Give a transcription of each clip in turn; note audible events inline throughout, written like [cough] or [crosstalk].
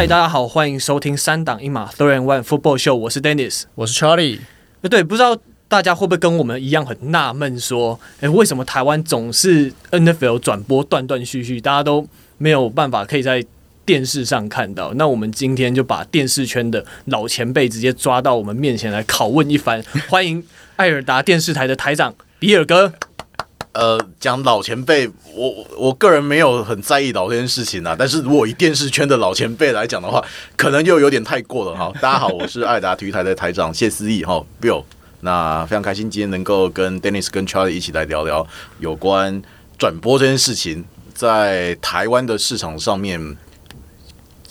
嗨，大家好，欢迎收听三档一码 Three and One Football Show，我是 Dennis，我是 Charlie。呃，对，不知道大家会不会跟我们一样很纳闷，说，哎，为什么台湾总是 NFL 转播断断续续，大家都没有办法可以在电视上看到？那我们今天就把电视圈的老前辈直接抓到我们面前来拷问一番。欢迎艾尔达电视台的台长比尔哥。呃，讲老前辈，我我个人没有很在意老这件事情啊。但是如果以电视圈的老前辈来讲的话，可能又有点太过了哈。大家好，我是爱达体育台的台长谢思义哈 Bill。那非常开心今天能够跟 Dennis 跟 Charlie 一起来聊聊有关转播这件事情，在台湾的市场上面。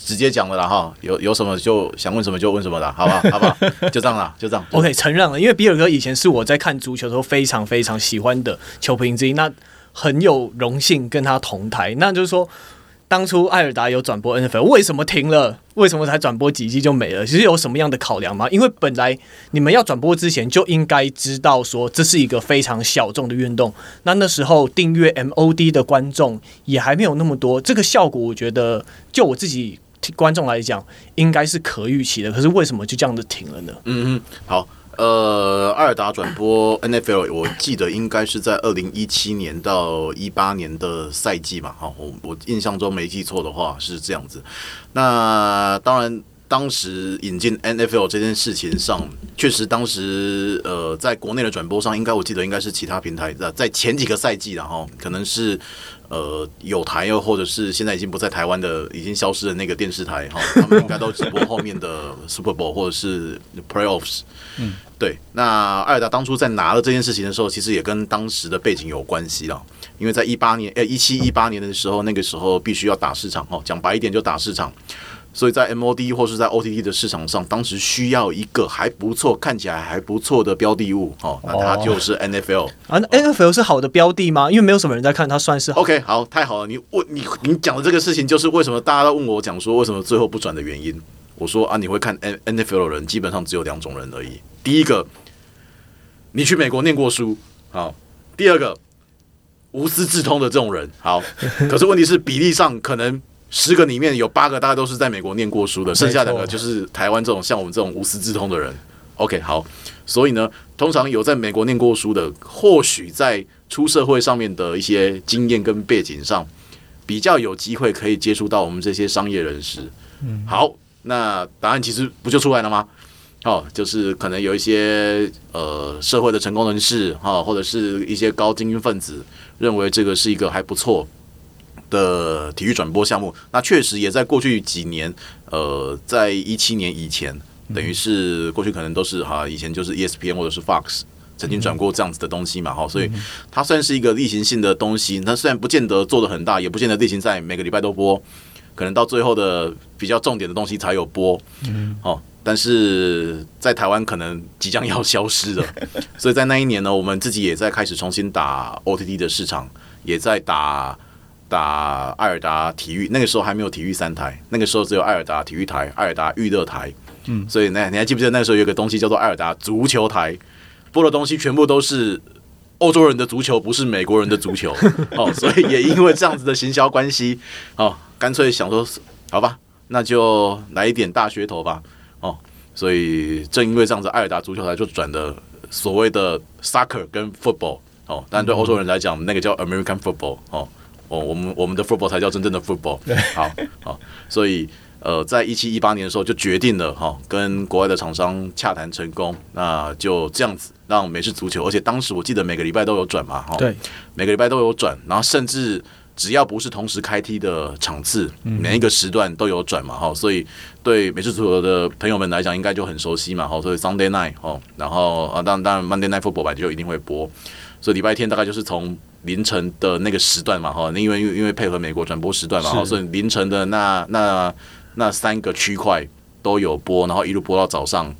直接讲了啦哈，有有什么就想问什么就问什么啦，好吧，好吧，[laughs] 就这样啦，就这样。OK，承认了，因为比尔哥以前是我在看足球的时候非常非常喜欢的球评之一，那很有荣幸跟他同台。那就是说，当初艾尔达有转播 NFL，为什么停了？为什么才转播几季就没了？其实有什么样的考量吗？因为本来你们要转播之前就应该知道说这是一个非常小众的运动，那那时候订阅 MOD 的观众也还没有那么多，这个效果我觉得就我自己。观众来讲，应该是可预期的。可是为什么就这样子停了呢？嗯嗯，好，呃，艾尔达转播 NFL，我记得应该是在二零一七年到一八年的赛季嘛。哈，我我印象中没记错的话是这样子。那当然，当时引进 NFL 这件事情上，确实当时呃，在国内的转播上，应该我记得应该是其他平台的，在前几个赛季，然后可能是。呃，有台又或者是现在已经不在台湾的，已经消失的那个电视台哈，[laughs] 他们应该都直播后面的 Super Bowl 或者是 Playoffs。嗯，对。那艾尔达当初在拿了这件事情的时候，其实也跟当时的背景有关系了，因为在一八年，呃，一七一八年的时候，那个时候必须要打市场哈，讲白一点就打市场。所以在 MOD 或是在 OTT 的市场上，当时需要一个还不错、看起来还不错的标的物哦，那它就是 NFL 啊。那 NFL 是好的标的吗？因为没有什么人在看，它算是好 OK。好，太好了。你问你你讲的这个事情，就是为什么大家都问我讲说为什么最后不转的原因。我说啊，你会看 NFL 的人基本上只有两种人而已。第一个，你去美国念过书，好；第二个，无师自通的这种人，好。[laughs] 可是问题是比例上可能。十个里面有八个大概都是在美国念过书的，剩下两个就是台湾这种像我们这种无师自通的人。OK，好，所以呢，通常有在美国念过书的，或许在出社会上面的一些经验跟背景上，比较有机会可以接触到我们这些商业人士。嗯，好，那答案其实不就出来了吗？哦，就是可能有一些呃社会的成功人士哈，或者是一些高精英分子，认为这个是一个还不错的体育转播项目，那确实也在过去几年，呃，在一七年以前，等于是过去可能都是哈，以前就是 ESPN 或者是 Fox 曾经转过这样子的东西嘛，哈，所以它算是一个例行性的东西。它虽然不见得做的很大，也不见得例行在每个礼拜都播，可能到最后的比较重点的东西才有播，嗯，哦，但是在台湾可能即将要消失了，[laughs] 所以在那一年呢，我们自己也在开始重新打 OTT 的市场，也在打。打爱尔达体育，那个时候还没有体育三台，那个时候只有爱尔达体育台、爱尔达娱乐台。嗯，所以那你还记不记得那个时候有个东西叫做爱尔达足球台，播的东西全部都是欧洲人的足球，不是美国人的足球。[laughs] 哦，所以也因为这样子的行销关系，哦，干脆想说，好吧，那就来一点大噱头吧。哦，所以正因为这样子，爱尔达足球台就转的所谓的 soccer 跟 football。哦，但对欧洲人来讲，那个叫 American football。哦。哦，我们我们的 football 才叫真正的 football。好，好，所以呃，在一七一八年的时候就决定了哈，跟国外的厂商洽谈成功，那就这样子让美式足球，而且当时我记得每个礼拜都有转嘛，哈，对，每个礼拜都有转，然后甚至只要不是同时开踢的场次，每一个时段都有转嘛，哈，所以对美式足球的朋友们来讲，应该就很熟悉嘛，哈，所以 Sunday night 哦，然后啊，当然当然 Monday night football 版，就一定会播，所以礼拜天大概就是从。凌晨的那个时段嘛，哈，因为因为配合美国转播时段嘛，哈，所以凌晨的那那那三个区块都有播，然后一路播到早上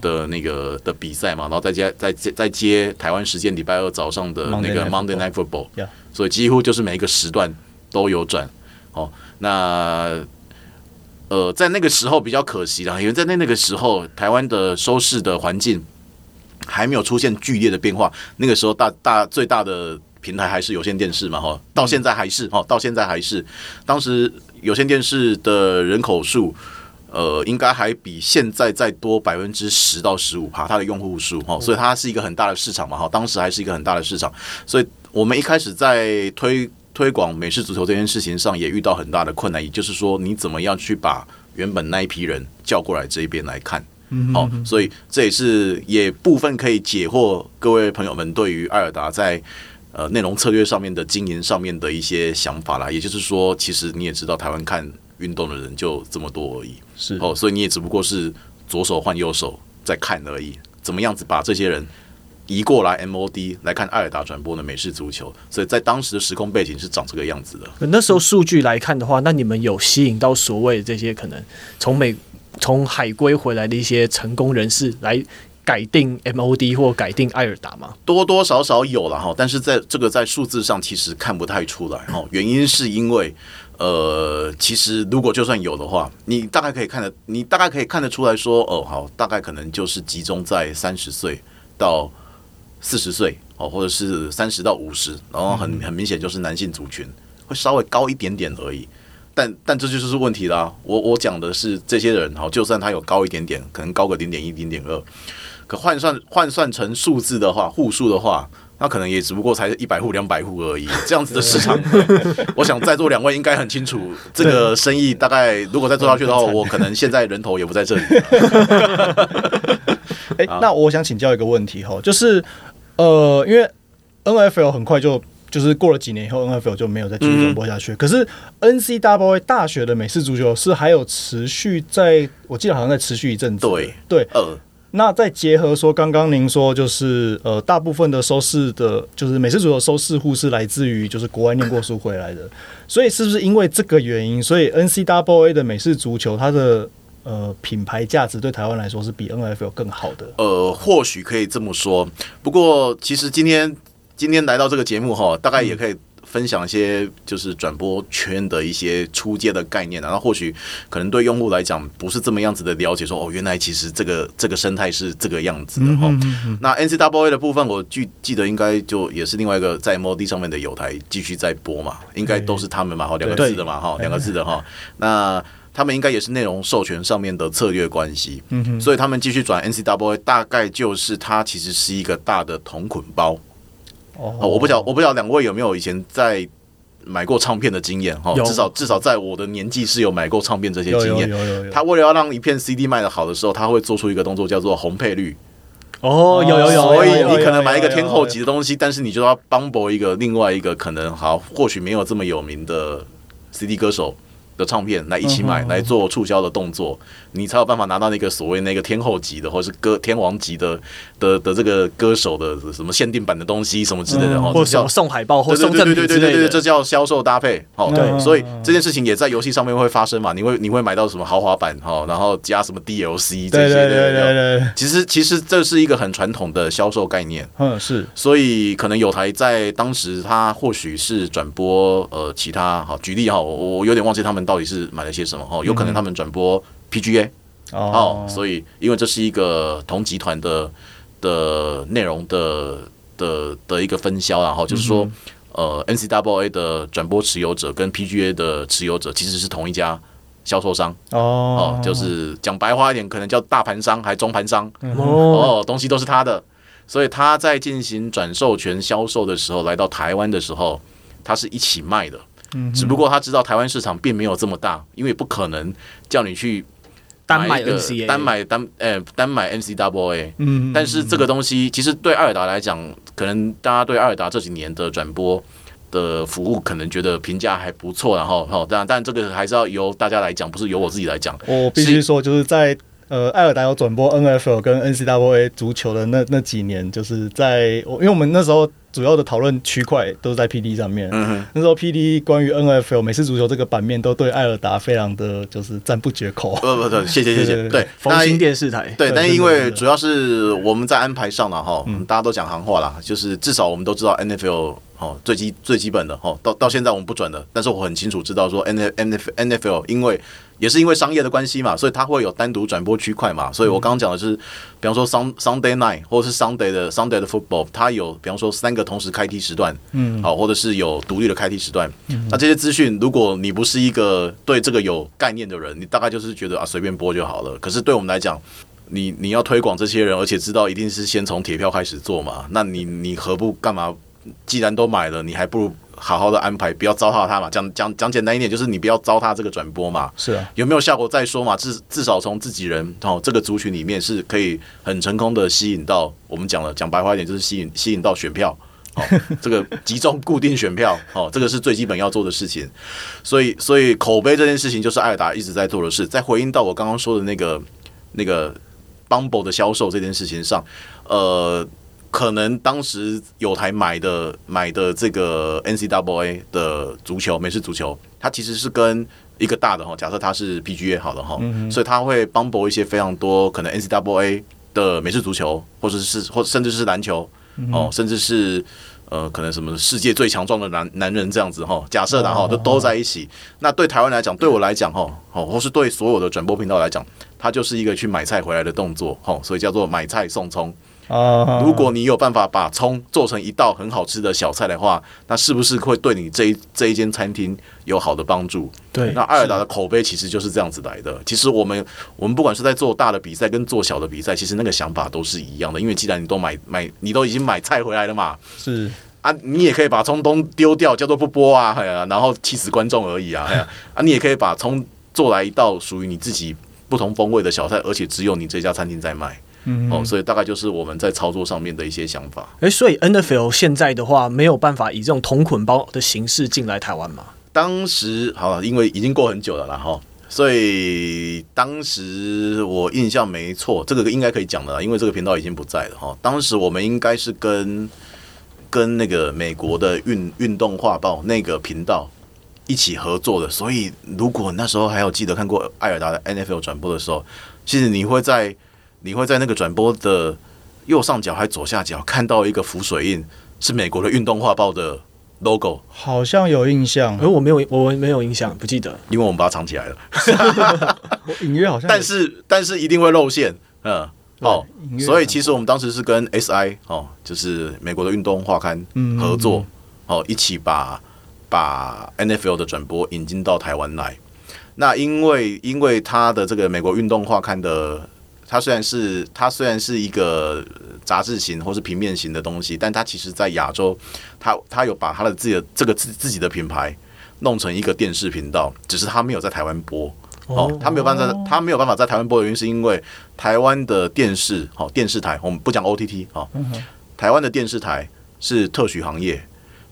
的那个的比赛嘛，然后再接再接再接台湾时间礼拜二早上的那个 Monday Night Football，所以几乎就是每一个时段都有转。哦，那呃，在那个时候比较可惜啦，因为在那那个时候台湾的收视的环境还没有出现剧烈的变化，那个时候大大最大的。平台还是有线电视嘛，哈，到现在还是哈，到现在还是。当时有线电视的人口数，呃，应该还比现在再多百分之十到十五趴，它的用户数哈，所以它是一个很大的市场嘛哈，当时还是一个很大的市场，所以我们一开始在推推广美式足球这件事情上也遇到很大的困难，也就是说，你怎么样去把原本那一批人叫过来这一边来看，好，所以这也是也部分可以解惑各位朋友们对于艾尔达在呃内容策略上面的经营上面的一些想法啦，也就是说，其实你也知道台湾看。运动的人就这么多而已，是哦，所以你也只不过是左手换右手在看而已。怎么样子把这些人移过来 MOD 来看艾尔达转播的美式足球？所以在当时的时空背景是长这个样子的。那时候数据来看的话，那你们有吸引到所谓这些可能从美从海归回来的一些成功人士来改定 MOD 或改定爱尔达吗？多多少少有了哈，但是在这个在数字上其实看不太出来哈。原因是因为。呃，其实如果就算有的话，你大概可以看得，你大概可以看得出来说，哦，好，大概可能就是集中在三十岁到四十岁，哦，或者是三十到五十，然后很很明显就是男性族群会稍微高一点点而已。但但这就是问题啦。我我讲的是这些人，哈，就算他有高一点点，可能高个零点一、零点二，可换算换算成数字的话，户数的话。那可能也只不过才一百户、两百户而已，这样子的市场，[laughs] 我想在座两位应该很清楚，这个生意大概如果再做下去的话，[laughs] 我可能现在人头也不在这里。[laughs] 哎、欸，那我想请教一个问题哈，就是呃，因为 NFL 很快就就是过了几年以后，NFL 就没有再继续转播下去。嗯、可是 NCAA 大学的美式足球是还有持续在，我记得好像在持续一阵子。对对，呃。那再结合说，刚刚您说就是呃，大部分的收视的，就是美式足球收视户是来自于就是国外念过书回来的，所以是不是因为这个原因，所以 NCAA 的美式足球它的呃品牌价值对台湾来说是比 NFL 更好的？呃，或许可以这么说。不过其实今天今天来到这个节目哈，大概也可以。分享一些就是转播圈的一些初阶的概念，然后或许可能对用户来讲不是这么样子的了解说，说哦，原来其实这个这个生态是这个样子的哈。嗯、哼哼那 N C W A 的部分，我记记得应该就也是另外一个在 MOD 上面的有台继续在播嘛，应该都是他们嘛，哈，两个字的嘛，哈，两个字的哈。那他们应该也是内容授权上面的策略关系，所以他们继续转 NCWA，大概就是它其实是一个大的同捆包。哦，我不晓我不晓得两位有没有以前在买过唱片的经验哈？至少至少在我的年纪是有买过唱片这些经验。他为了要让一片 CD 卖的好的时候，他会做出一个动作叫做红配绿。哦，有有有。所以你可能买一个天后级的东西，但是你就要 bumble 一个另外一个可能好或许没有这么有名的 CD 歌手的唱片来一起买来做促销的动作，你才有办法拿到那个所谓那个天后级的或者是歌天王级的的的这个歌手的什么限定版的东西什么之类的，或者送海报或送赠品之类的，对对对，这叫销售搭配。好，对，所以这件事情也在游戏上面会发生嘛？你会你会买到什么豪华版哈，然后加什么 DLC 这些的。对对对对。其实其实这是一个很传统的销售概念。嗯，是。所以可能有台在当时他或许是转播呃其他好举例哈，我我有点忘记他们。到底是买了些什么？哦，有可能他们转播 PGA 哦，所以因为这是一个同集团的的内容的的的一个分销，然后就是说，呃，NCAA 的转播持有者跟 PGA 的持有者其实是同一家销售商哦，就是讲白话一点，可能叫大盘商还中盘商哦，东西都是他的，所以他在进行转授权销售的时候，来到台湾的时候，他是一起卖的。只不过他知道台湾市场并没有这么大，因为不可能叫你去单买 NCAA，单买单呃单买 NCAA。嗯，但是这个东西其实对艾尔达来讲，可能大家对艾尔达这几年的转播的服务可能觉得评价还不错，然后哈，但但这个还是要由大家来讲，不是由我自己来讲。我必须说，就是在呃艾尔达有转播 NFL 跟 NCAA 足球的那那几年，就是在我因为我们那时候。主要的讨论区块都是在 PD 上面。嗯哼，那时候 PD 关于 NFL 美式足球这个版面都对艾尔达非常的就是赞不绝口。不不不，谢谢谢谢。对，丰兴电视台。对，但因为主要是我们在安排上了哈，大家都讲行话啦，就是至少我们都知道 NFL 哦，最基最基本的哦，到到现在我们不转的，但是我很清楚知道说 N N F N F L 因为也是因为商业的关系嘛，所以它会有单独转播区块嘛，所以我刚刚讲的是，比方说 Sun Sunday Night 或者是 Sunday 的 Sunday 的 Football，它有比方说三个同时开踢时段，嗯，好，或者是有独立的开踢时段，嗯，那这些资讯，如果你不是一个对这个有概念的人，你大概就是觉得啊随便播就好了，可是对我们来讲。你你要推广这些人，而且知道一定是先从铁票开始做嘛？那你你何不干嘛？既然都买了，你还不如好好的安排，不要糟蹋他嘛。讲讲讲简单一点，就是你不要糟蹋这个转播嘛。是啊，有没有效果再说嘛？至至少从自己人哦这个族群里面是可以很成功的吸引到我们讲了讲白话一点，就是吸引吸引到选票哦，[laughs] 这个集中固定选票哦，这个是最基本要做的事情。所以所以口碑这件事情就是艾尔达一直在做的事。在回应到我刚刚说的那个那个。Bumble 的销售这件事情上，呃，可能当时有台买的买的这个 NCAA 的足球美式足球，它其实是跟一个大的哈，假设它是 PGA 好的哈，嗯、所以它会 Bumble 一些非常多可能 NCAA 的美式足球，或者是或甚至是篮球哦，甚至是呃可能什么世界最强壮的男男人这样子哈，假设然后都都在一起，那对台湾来讲，对我来讲哈，哦，或是对所有的转播频道来讲。它就是一个去买菜回来的动作，吼，所以叫做买菜送葱。啊，如果你有办法把葱做成一道很好吃的小菜的话，那是不是会对你这一这一间餐厅有好的帮助？对，那爱尔达的口碑其实就是这样子来的。其实我们我们不管是在做大的比赛跟做小的比赛，其实那个想法都是一样的。因为既然你都买买，你都已经买菜回来了嘛，是啊，你也可以把葱都丢掉，叫做不播啊，哎呀，然后气死观众而已啊，哎呀，[laughs] 啊，你也可以把葱做来一道属于你自己。不同风味的小菜，而且只有你这家餐厅在卖，嗯，哦，所以大概就是我们在操作上面的一些想法。诶、欸，所以 NFL 现在的话没有办法以这种同捆包的形式进来台湾吗？当时好了，因为已经过很久了啦，哈，所以当时我印象没错，这个应该可以讲的啦，因为这个频道已经不在了哈。当时我们应该是跟跟那个美国的运运动画报那个频道。一起合作的，所以如果那时候还有记得看过艾尔达的 NFL 转播的时候，其实你会在你会在那个转播的右上角还左下角看到一个浮水印，是美国的运动画报的 logo，好像有印象，而我没有我没有印象，不记得，因为我们把它藏起来了。我 [laughs] 隐约好像，但是但是一定会露馅，嗯，哦，所以其实我们当时是跟 SI 哦，就是美国的运动画刊合作，嗯。嗯嗯哦，一起把。把 NFL 的转播引进到台湾来，那因为因为它的这个美国运动画刊的，它虽然是它虽然是一个杂志型或是平面型的东西，但它其实在亚洲，它它有把它的自己的这个自自己的品牌弄成一个电视频道，只是它没有在台湾播哦，它没有办法，它没有办法在台湾播的原因是因为台湾的电视好电视台，我们不讲 OTT 好，台湾的电视台是特许行业。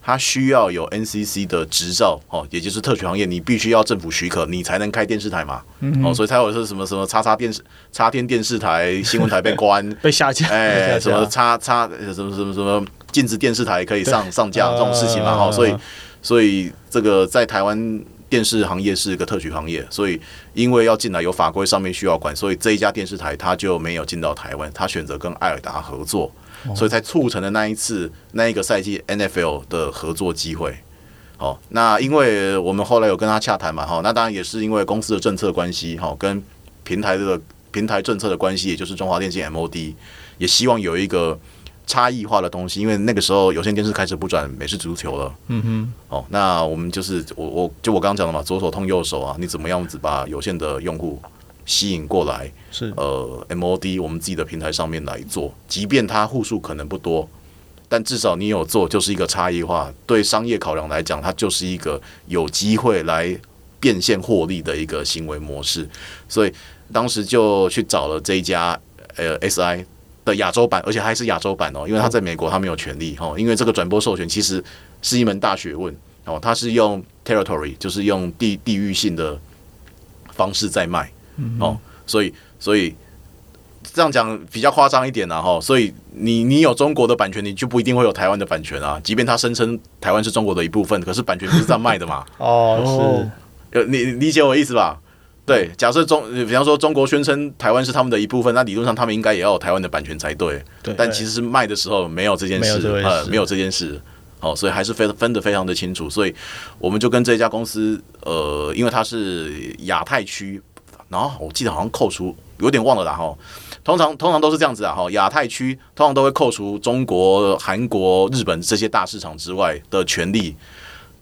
它需要有 NCC 的执照哦，也就是特许行业，你必须要政府许可，你才能开电视台嘛。嗯、哦，所以才有是什么什么叉叉电视、叉天电视台、[laughs] 新闻台被关、被下架，哎、欸，什么叉叉什么什么什么禁止电视台可以上上架这种事情嘛。哈、呃，所以所以这个在台湾电视行业是一个特许行业，所以因为要进来有法规上面需要管，所以这一家电视台它就没有进到台湾，它选择跟艾尔达合作。所以才促成了那一次那一个赛季 NFL 的合作机会。好，那因为我们后来有跟他洽谈嘛，哈，那当然也是因为公司的政策关系，哈，跟平台的平台政策的关系，也就是中华电信 MOD 也希望有一个差异化的东西，因为那个时候有线电视开始不转美式足球了。嗯哼，哦，那我们就是我我就我刚刚讲的嘛，左手通右手啊，你怎么样子把有线的用户吸引过来是呃，MOD 我们自己的平台上面来做，即便它户数可能不多，但至少你有做就是一个差异化。对商业考量来讲，它就是一个有机会来变现获利的一个行为模式。所以当时就去找了这一家呃 SI 的亚洲版，而且还是亚洲版哦，因为他在美国他没有权利哦，因为这个转播授权其实是一门大学问哦，它是用 territory 就是用地地域性的方式在卖。哦，所以所以这样讲比较夸张一点啊，哈，所以你你有中国的版权，你就不一定会有台湾的版权啊。即便他声称台湾是中国的一部分，可是版权不是这样卖的嘛。[laughs] 哦，是，你理解我意思吧？对，假设中，比方说中国宣称台湾是他们的一部分，那理论上他们应该也要有台湾的版权才对。对，但其实是卖的时候没有这件事，呃，没有这件事。好，所以还是分分得非常的清楚，所以我们就跟这家公司，呃，因为它是亚太区，然后我记得好像扣除有点忘了啦哈，通常通常都是这样子啊哈，亚太区通常都会扣除中国、韩国、日本这些大市场之外的权利，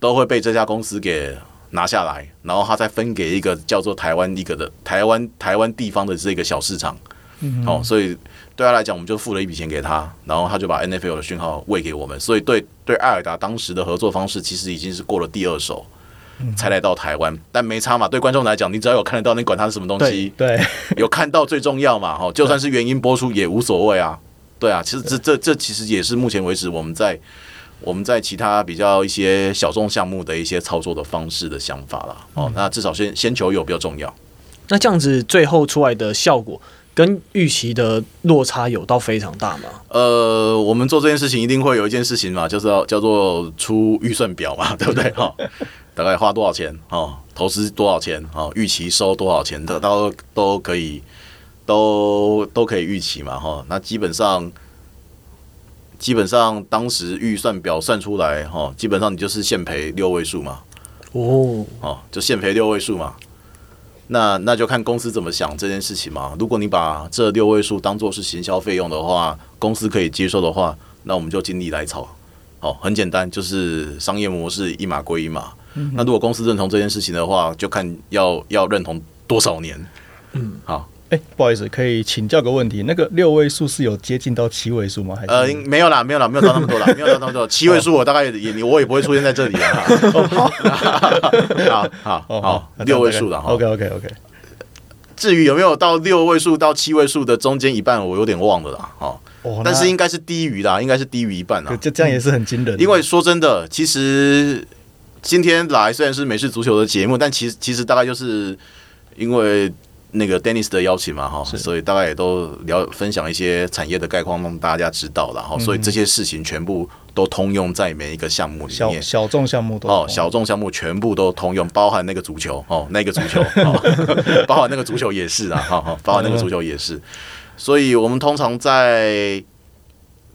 都会被这家公司给拿下来，然后他再分给一个叫做台湾一个的台湾台湾地方的这个小市场，嗯，哦，所以。对他来讲，我们就付了一笔钱给他，然后他就把 NFL 的讯号喂给我们。所以对对艾尔达当时的合作方式，其实已经是过了第二手才来到台湾。但没差嘛，对观众来讲，你只要有看得到，你管它是什么东西，对，[laughs] 有看到最重要嘛。哈，就算是原因播出也无所谓啊。对啊，其实这这这其实也是目前为止我们在我们在其他比较一些小众项目的一些操作的方式的想法了。哦，那至少先先求有比较重要。那这样子最后出来的效果。跟预期的落差有到非常大吗？呃，我们做这件事情一定会有一件事情嘛，就是要叫做出预算表嘛，[laughs] 对不对？哈，大概花多少钱？哦，投资多少钱？哦，预期收多少钱的，都都可以，都都可以预期嘛，哈。那基本上，基本上当时预算表算出来，哈，基本上你就是现赔六位数嘛。哦，哦，就现赔六位数嘛。那那就看公司怎么想这件事情嘛。如果你把这六位数当做是行销费用的话，公司可以接受的话，那我们就尽力来炒。好，很简单，就是商业模式一码归一码。嗯、那如果公司认同这件事情的话，就看要要认同多少年。嗯，好。哎、欸，不好意思，可以请教个问题，那个六位数是有接近到七位数吗？还是呃，没有啦，没有啦，没有到那么多啦，没有到那么多。七位数我大概也你我也不会出现在这里啊。好 [laughs] 好好好，六位数的哈。OK OK OK。至于有没有到六位数到七位数的中间一半，我有点忘了啦。哦，但是应该是低于啦，应该是低于一半啦。这这样也是很惊人。因为说真的，其实今天来虽然是美式足球的节目，但其实其实大概就是因为。那个 Dennis 的邀请嘛，哈，所以大概也都聊分享一些产业的概况，让大家知道了哈。所以这些事情全部都通用在每一个项目里面，小众项目都哦，小众项目全部都通用，包含那个足球哦，那个足球，[laughs] 包含那个足球也是啊，哈哈，包含那个足球也是。所以我们通常在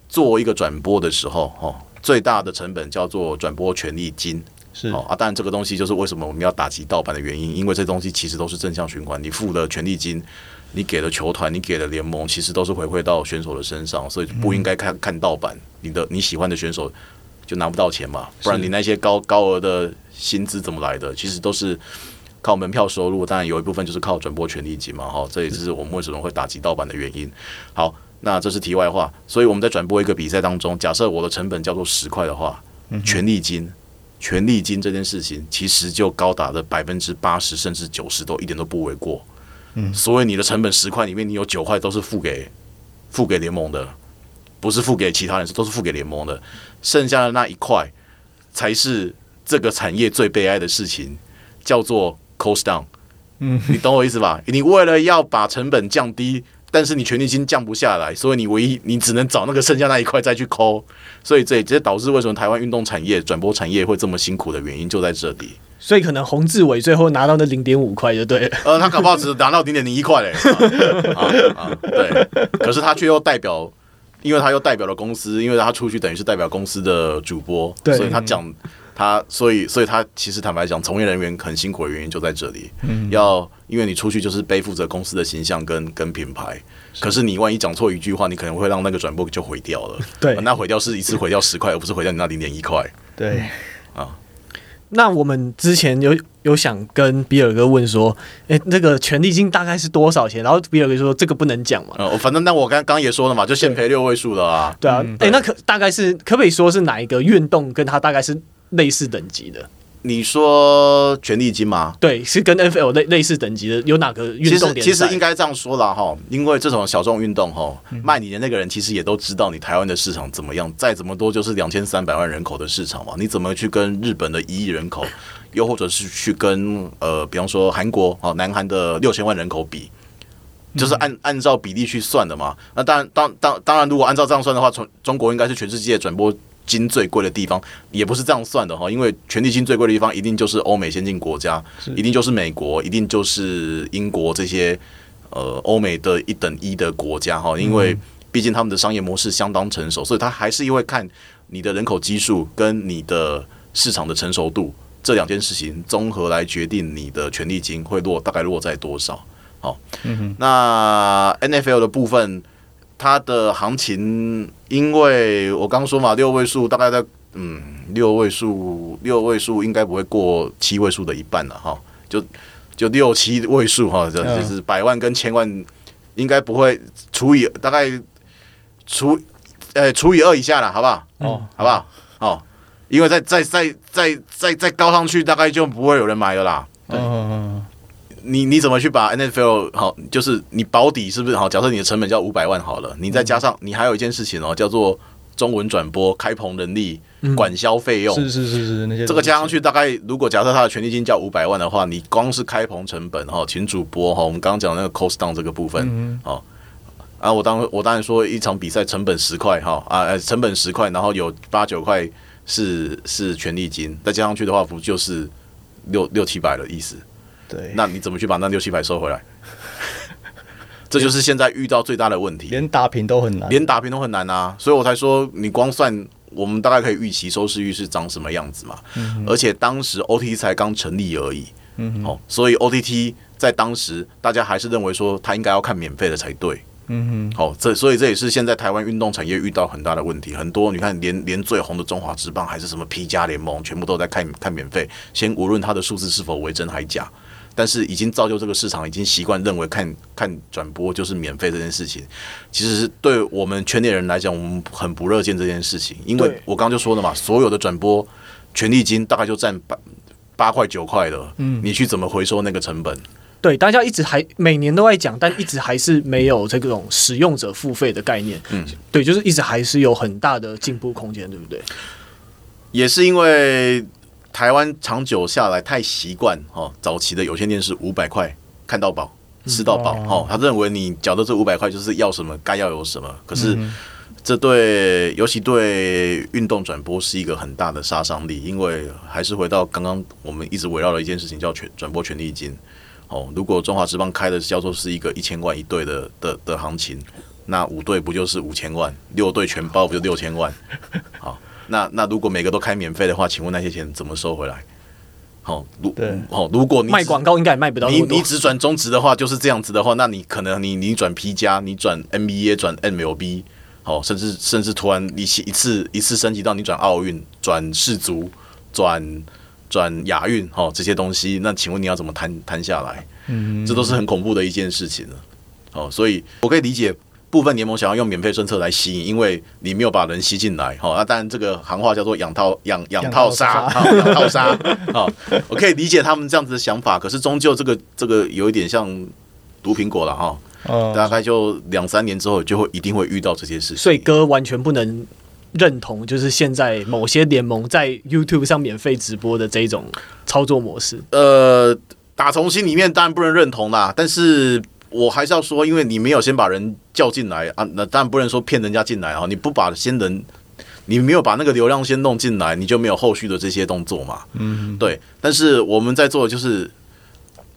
做一个转播的时候，哦，最大的成本叫做转播权利金。是哦啊，当然这个东西就是为什么我们要打击盗版的原因，因为这东西其实都是正向循环，你付了权利金，你给了球团，你给了联盟，其实都是回馈到选手的身上，所以不应该看看盗版，你的你喜欢的选手就拿不到钱嘛，不然你那些高高额的薪资怎么来的？其实都是靠门票收入，当然有一部分就是靠转播权利金嘛，哈，这也是我们为什么会打击盗版的原因。好，那这是题外话，所以我们在转播一个比赛当中，假设我的成本叫做十块的话，权利金。权利金这件事情，其实就高达了百分之八十甚至九十，都一点都不为过。嗯，所以你的成本十块里面，你有九块都是付给付给联盟的，不是付给其他人，是都是付给联盟的。剩下的那一块，才是这个产业最悲哀的事情，叫做 cost down。嗯，你懂我意思吧？你为了要把成本降低。但是你权利金降不下来，所以你唯一你只能找那个剩下那一块再去抠，所以这也直接导致为什么台湾运动产业转播产业会这么辛苦的原因就在这里。所以可能洪志伟最后拿到那零点五块就对了，[laughs] 呃，他搞不好只拿到零点零一块嘞，[laughs] 啊啊，对，可是他却又代表，因为他又代表了公司，因为他出去等于是代表公司的主播，对所以他讲。他所以，所以他其实坦白讲，从业人员很辛苦的原因就在这里。嗯，要因为你出去就是背负着公司的形象跟 [laughs] 跟品牌，可是你万一讲错一句话，你可能会让那个转播就毁掉了。对，那毁掉是一次毁掉十块，而不是毁掉你那零点一块。对，啊，那我们之前有有想跟比尔哥问说，哎、欸，那个权利金大概是多少钱？然后比尔哥说这个不能讲嘛。呃，反正那我刚刚也说了嘛，就现赔六位数的啊。对啊，哎、嗯欸，那可大概是可不可以说是哪一个运动跟他大概是？类似等级的，你说权力金吗？对，是跟 NFL 类类似等级的，有哪个运动？其实其实应该这样说啦哈，因为这种小众运动哈，卖你的那个人其实也都知道你台湾的市场怎么样，再怎么多就是两千三百万人口的市场嘛，你怎么去跟日本的一亿人口，[laughs] 又或者是去跟呃，比方说韩国啊，南韩的六千万人口比，就是按按照比例去算的嘛。那当然当当当然，如果按照这样算的话，从中国应该是全世界转播金最贵的地方也不是这样算的哈，因为权利金最贵的地方一定就是欧美先进国家，一定就是美国，一定就是英国这些呃欧美的一等一的国家哈，因为毕竟他们的商业模式相当成熟，所以他还是因为看你的人口基数跟你的市场的成熟度这两件事情综合来决定你的权利金会落大概落在多少。好，嗯，那 NFL 的部分，它的行情，因为我刚说嘛，六位数大概在嗯六位数，六位数应该不会过七位数的一半了哈，就就六七位数哈，这就是百万跟千万应该不会除以大概除呃除以二以下了，好不好？哦，好不好？哦，因为再再再再再再高上去，大概就不会有人买了啦。对。你你怎么去把 NFL 好？就是你保底是不是好？假设你的成本叫五百万好了，你再加上你还有一件事情哦，叫做中文转播、开棚人力、管销费用，是是是是那些。这个加上去，大概如果假设他的权利金叫五百万的话，你光是开棚成本哈，请主播哈，我们刚刚讲那个 cost down 这个部分，哦啊，我当我当然说一场比赛成本十块哈啊，成本十块，然后有八九块是是权利金，再加上去的话，不就是六六七百的意思？对，那你怎么去把那六七百收回来？[laughs] 这就是现在遇到最大的问题，连打平都很难，连打平都很难啊！所以我才说，你光算我们大概可以预期收视率是长什么样子嘛。嗯、而且当时 OTT 才刚成立而已，嗯，哦，所以 OTT 在当时大家还是认为说他应该要看免费的才对，嗯哼，好，这所以这也是现在台湾运动产业遇到很大的问题。很多你看连，连连最红的中华职棒还是什么 P 加联盟，全部都在看看免费，先无论它的数字是否为真还假。但是已经造就这个市场已经习惯认为看看转播就是免费这件事情，其实是对我们圈内人来讲，我们很不热见这件事情，因为我刚刚就说了嘛，所有的转播权利金大概就占八八块九块的，嗯，你去怎么回收那个成本？对，大家一直还每年都在讲，但一直还是没有这种使用者付费的概念，嗯，对，就是一直还是有很大的进步空间，对不对？也是因为。台湾长久下来太习惯哦，早期的有线电视五百块看到饱吃到饱哦，他认为你缴的这五百块就是要什么该要有什么，可是这对尤其对运动转播是一个很大的杀伤力，因为还是回到刚刚我们一直围绕的一件事情，叫权转播权利金哦。如果中华职棒开的叫做是一个一千万一队的的的行情，那五队不就是五千万？六队全包不就六千万？好。[laughs] 那那如果每个都开免费的话，请问那些钱怎么收回来？好，如好，如果你卖广告应该也卖不到。你你只转中职的话，就是这样子的话，那你可能你你转 P 加，你转 NBA 转 MLB，好，甚至甚至突然你一次一次升级到你转奥运、转世足、转转亚运，好这些东西，那请问你要怎么摊摊下来？嗯，这都是很恐怖的一件事情了。好，所以我可以理解。部分联盟想要用免费政策来吸引，因为你没有把人吸进来，哈，那当然这个行话叫做养套养养套杀，养套杀，好，我可以理解他们这样子的想法，可是终究这个这个有一点像毒苹果了，哈，大概就两三年之后就会一定会遇到这些事情，所以哥完全不能认同，就是现在某些联盟在 YouTube 上免费直播的这种操作模式，呃，打从心里面当然不能认同啦，但是。我还是要说，因为你没有先把人叫进来啊，那当然不能说骗人家进来啊。你不把先人，你没有把那个流量先弄进来，你就没有后续的这些动作嘛。嗯，对。但是我们在做的就是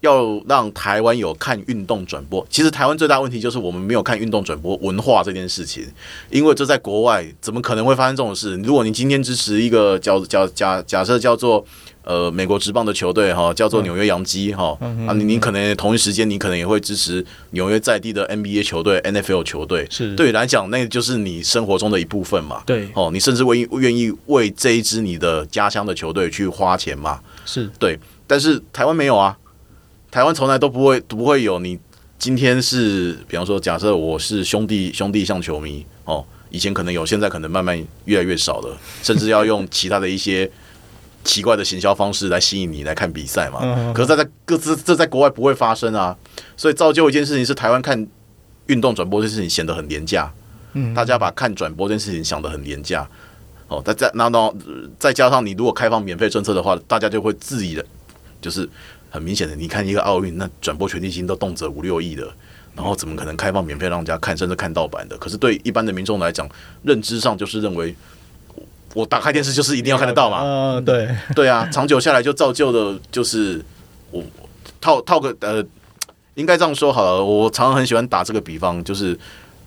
要让台湾有看运动转播。其实台湾最大问题就是我们没有看运动转播文化这件事情，因为这在国外怎么可能会发生这种事？如果你今天支持一个叫叫假假设叫做。呃，美国职棒的球队哈，叫做纽约洋基哈啊，你你可能同一时间你可能也会支持纽约在地的 NBA 球队、NFL 球队，是对你来讲，那就是你生活中的一部分嘛。对哦，你甚至为愿意为这一支你的家乡的球队去花钱嘛？是对，但是台湾没有啊，台湾从来都不会不会有。你今天是，比方说，假设我是兄弟兄弟像球迷哦，以前可能有，现在可能慢慢越来越少了，甚至要用其他的一些。奇怪的行销方式来吸引你来看比赛嘛？可是在在各自这在国外不会发生啊，所以造就一件事情是台湾看运动转播这件事情显得很廉价。嗯，大家把看转播这件事情想得很廉价。哦，再再那那再加上你如果开放免费政策的话，大家就会质疑的就是很明显的，你看一个奥运，那转播权利金都动辄五六亿的，然后怎么可能开放免费让人家看，甚至看盗版的？可是对一般的民众来讲，认知上就是认为。我打开电视就是一定要看得到嘛？嗯，对对啊，长久下来就造就的，就是我套套个呃，应该这样说好了。我常常很喜欢打这个比方，就是。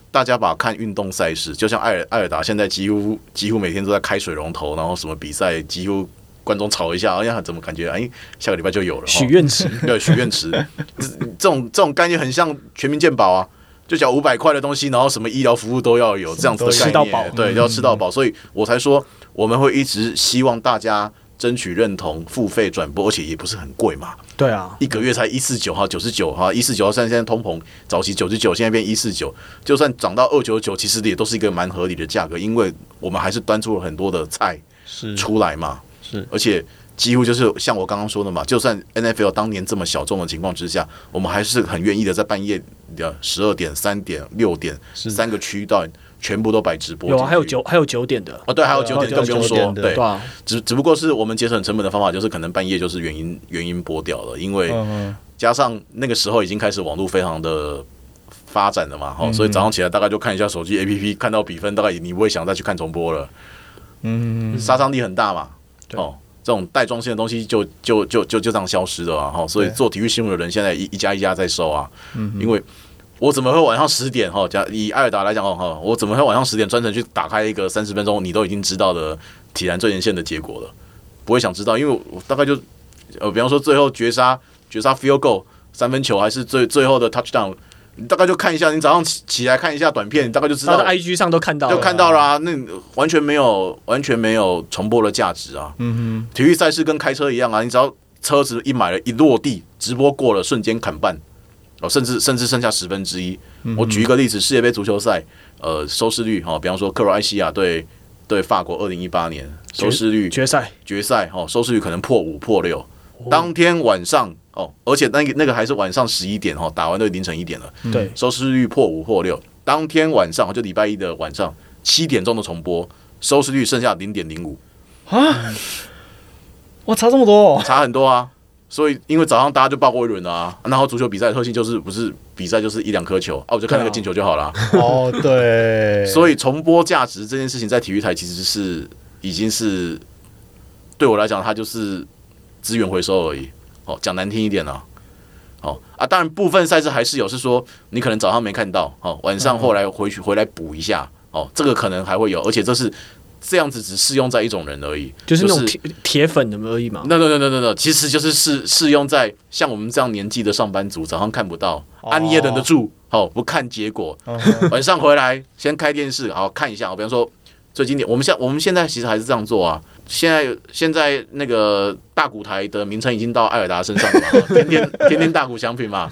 大家把看运动赛事，就像艾尔艾尔达现在几乎几乎每天都在开水龙头，然后什么比赛几乎观众吵一下，哎呀，怎么感觉哎，下个礼拜就有了许愿池，对，许愿池，这种这种概念很像全民健保啊，就缴五百块的东西，然后什么医疗服务都要有这样子的概念，吃到饱，对，要吃到饱，所以我才说我们会一直希望大家。争取认同，付费转播，而且也不是很贵嘛。对啊，一个月才一四九哈，九十九哈，一四九，现在现在通膨，早期九十九，现在变一四九，就算涨到二九九，其实也都是一个蛮合理的价格，因为我们还是端出了很多的菜是。出来嘛。是，而且几乎就是像我刚刚说的嘛，就算 NFL 当年这么小众的情况之下，我们还是很愿意的在半夜的十二点、三点、六点三个区段。全部都摆直播，有啊，还有九还有九点的。哦，对，还有九点更不用说，对，只只不过是我们节省成本的方法，就是可能半夜就是原因原音播掉了，因为加上那个时候已经开始网络非常的发展了嘛，哦，所以早上起来大概就看一下手机 APP，看到比分大概你不会想再去看重播了，嗯，杀伤力很大嘛，哦，这种带状线的东西就就就就就这样消失了啊，哈，所以做体育新闻的人现在一一家一家在收啊，嗯，因为。我怎么会晚上十点哈？讲以艾尔达来讲哈，我怎么会晚上十点专程去打开一个三十分钟你都已经知道的体坛最前线的结果了？不会想知道，因为我大概就呃，比方说最后绝杀绝杀 field goal 三分球还是最最后的 touchdown，你大概就看一下，你早上起起来看一下短片，你大概就知道。IG 上都看到了，就看到了啊，那完全没有完全没有重播的价值啊。嗯哼，体育赛事跟开车一样啊，你只要车子一买了一落地，直播过了，瞬间砍半。哦，甚至甚至剩下十分之一。我举一个例子，世界杯足球赛，呃，收视率哈，比方说克罗埃西亚对对法国，二零一八年收视率决赛决赛哦，收视率可能破五破六。当天晚上哦，而且那个那个还是晚上十一点哦，打完都凌晨一点了。对，收视率破五破六。当天晚上就礼拜一的晚上七点钟的重播，收视率剩下零点零五啊！哇，差这么多，差很多啊！所以，因为早上大家就报过一轮啊，然后足球比赛的特性就是不是比赛就是一两颗球啊，我就看那个进球就好了。哦，对。[laughs] 所以重播价值这件事情在体育台其实是已经是对我来讲，它就是资源回收而已。哦，讲难听一点呢，哦啊，当然部分赛事还是有，是说你可能早上没看到，哦，晚上后来回去回来补一下，哦，这个可能还会有，而且这是。这样子只适用在一种人而已，就是那种铁铁粉的而已嘛。那那那那那那，其实就是适适用在像我们这样年纪的上班族，早上看不到，啊，你也忍得住，好不看结果，晚上回来先开电视，好看一下。比方说最经典，我们现我们现在其实还是这样做啊。现在现在那个大鼓台的名称已经到艾尔达身上了嘛，[laughs] 天天天天大鼓响品嘛，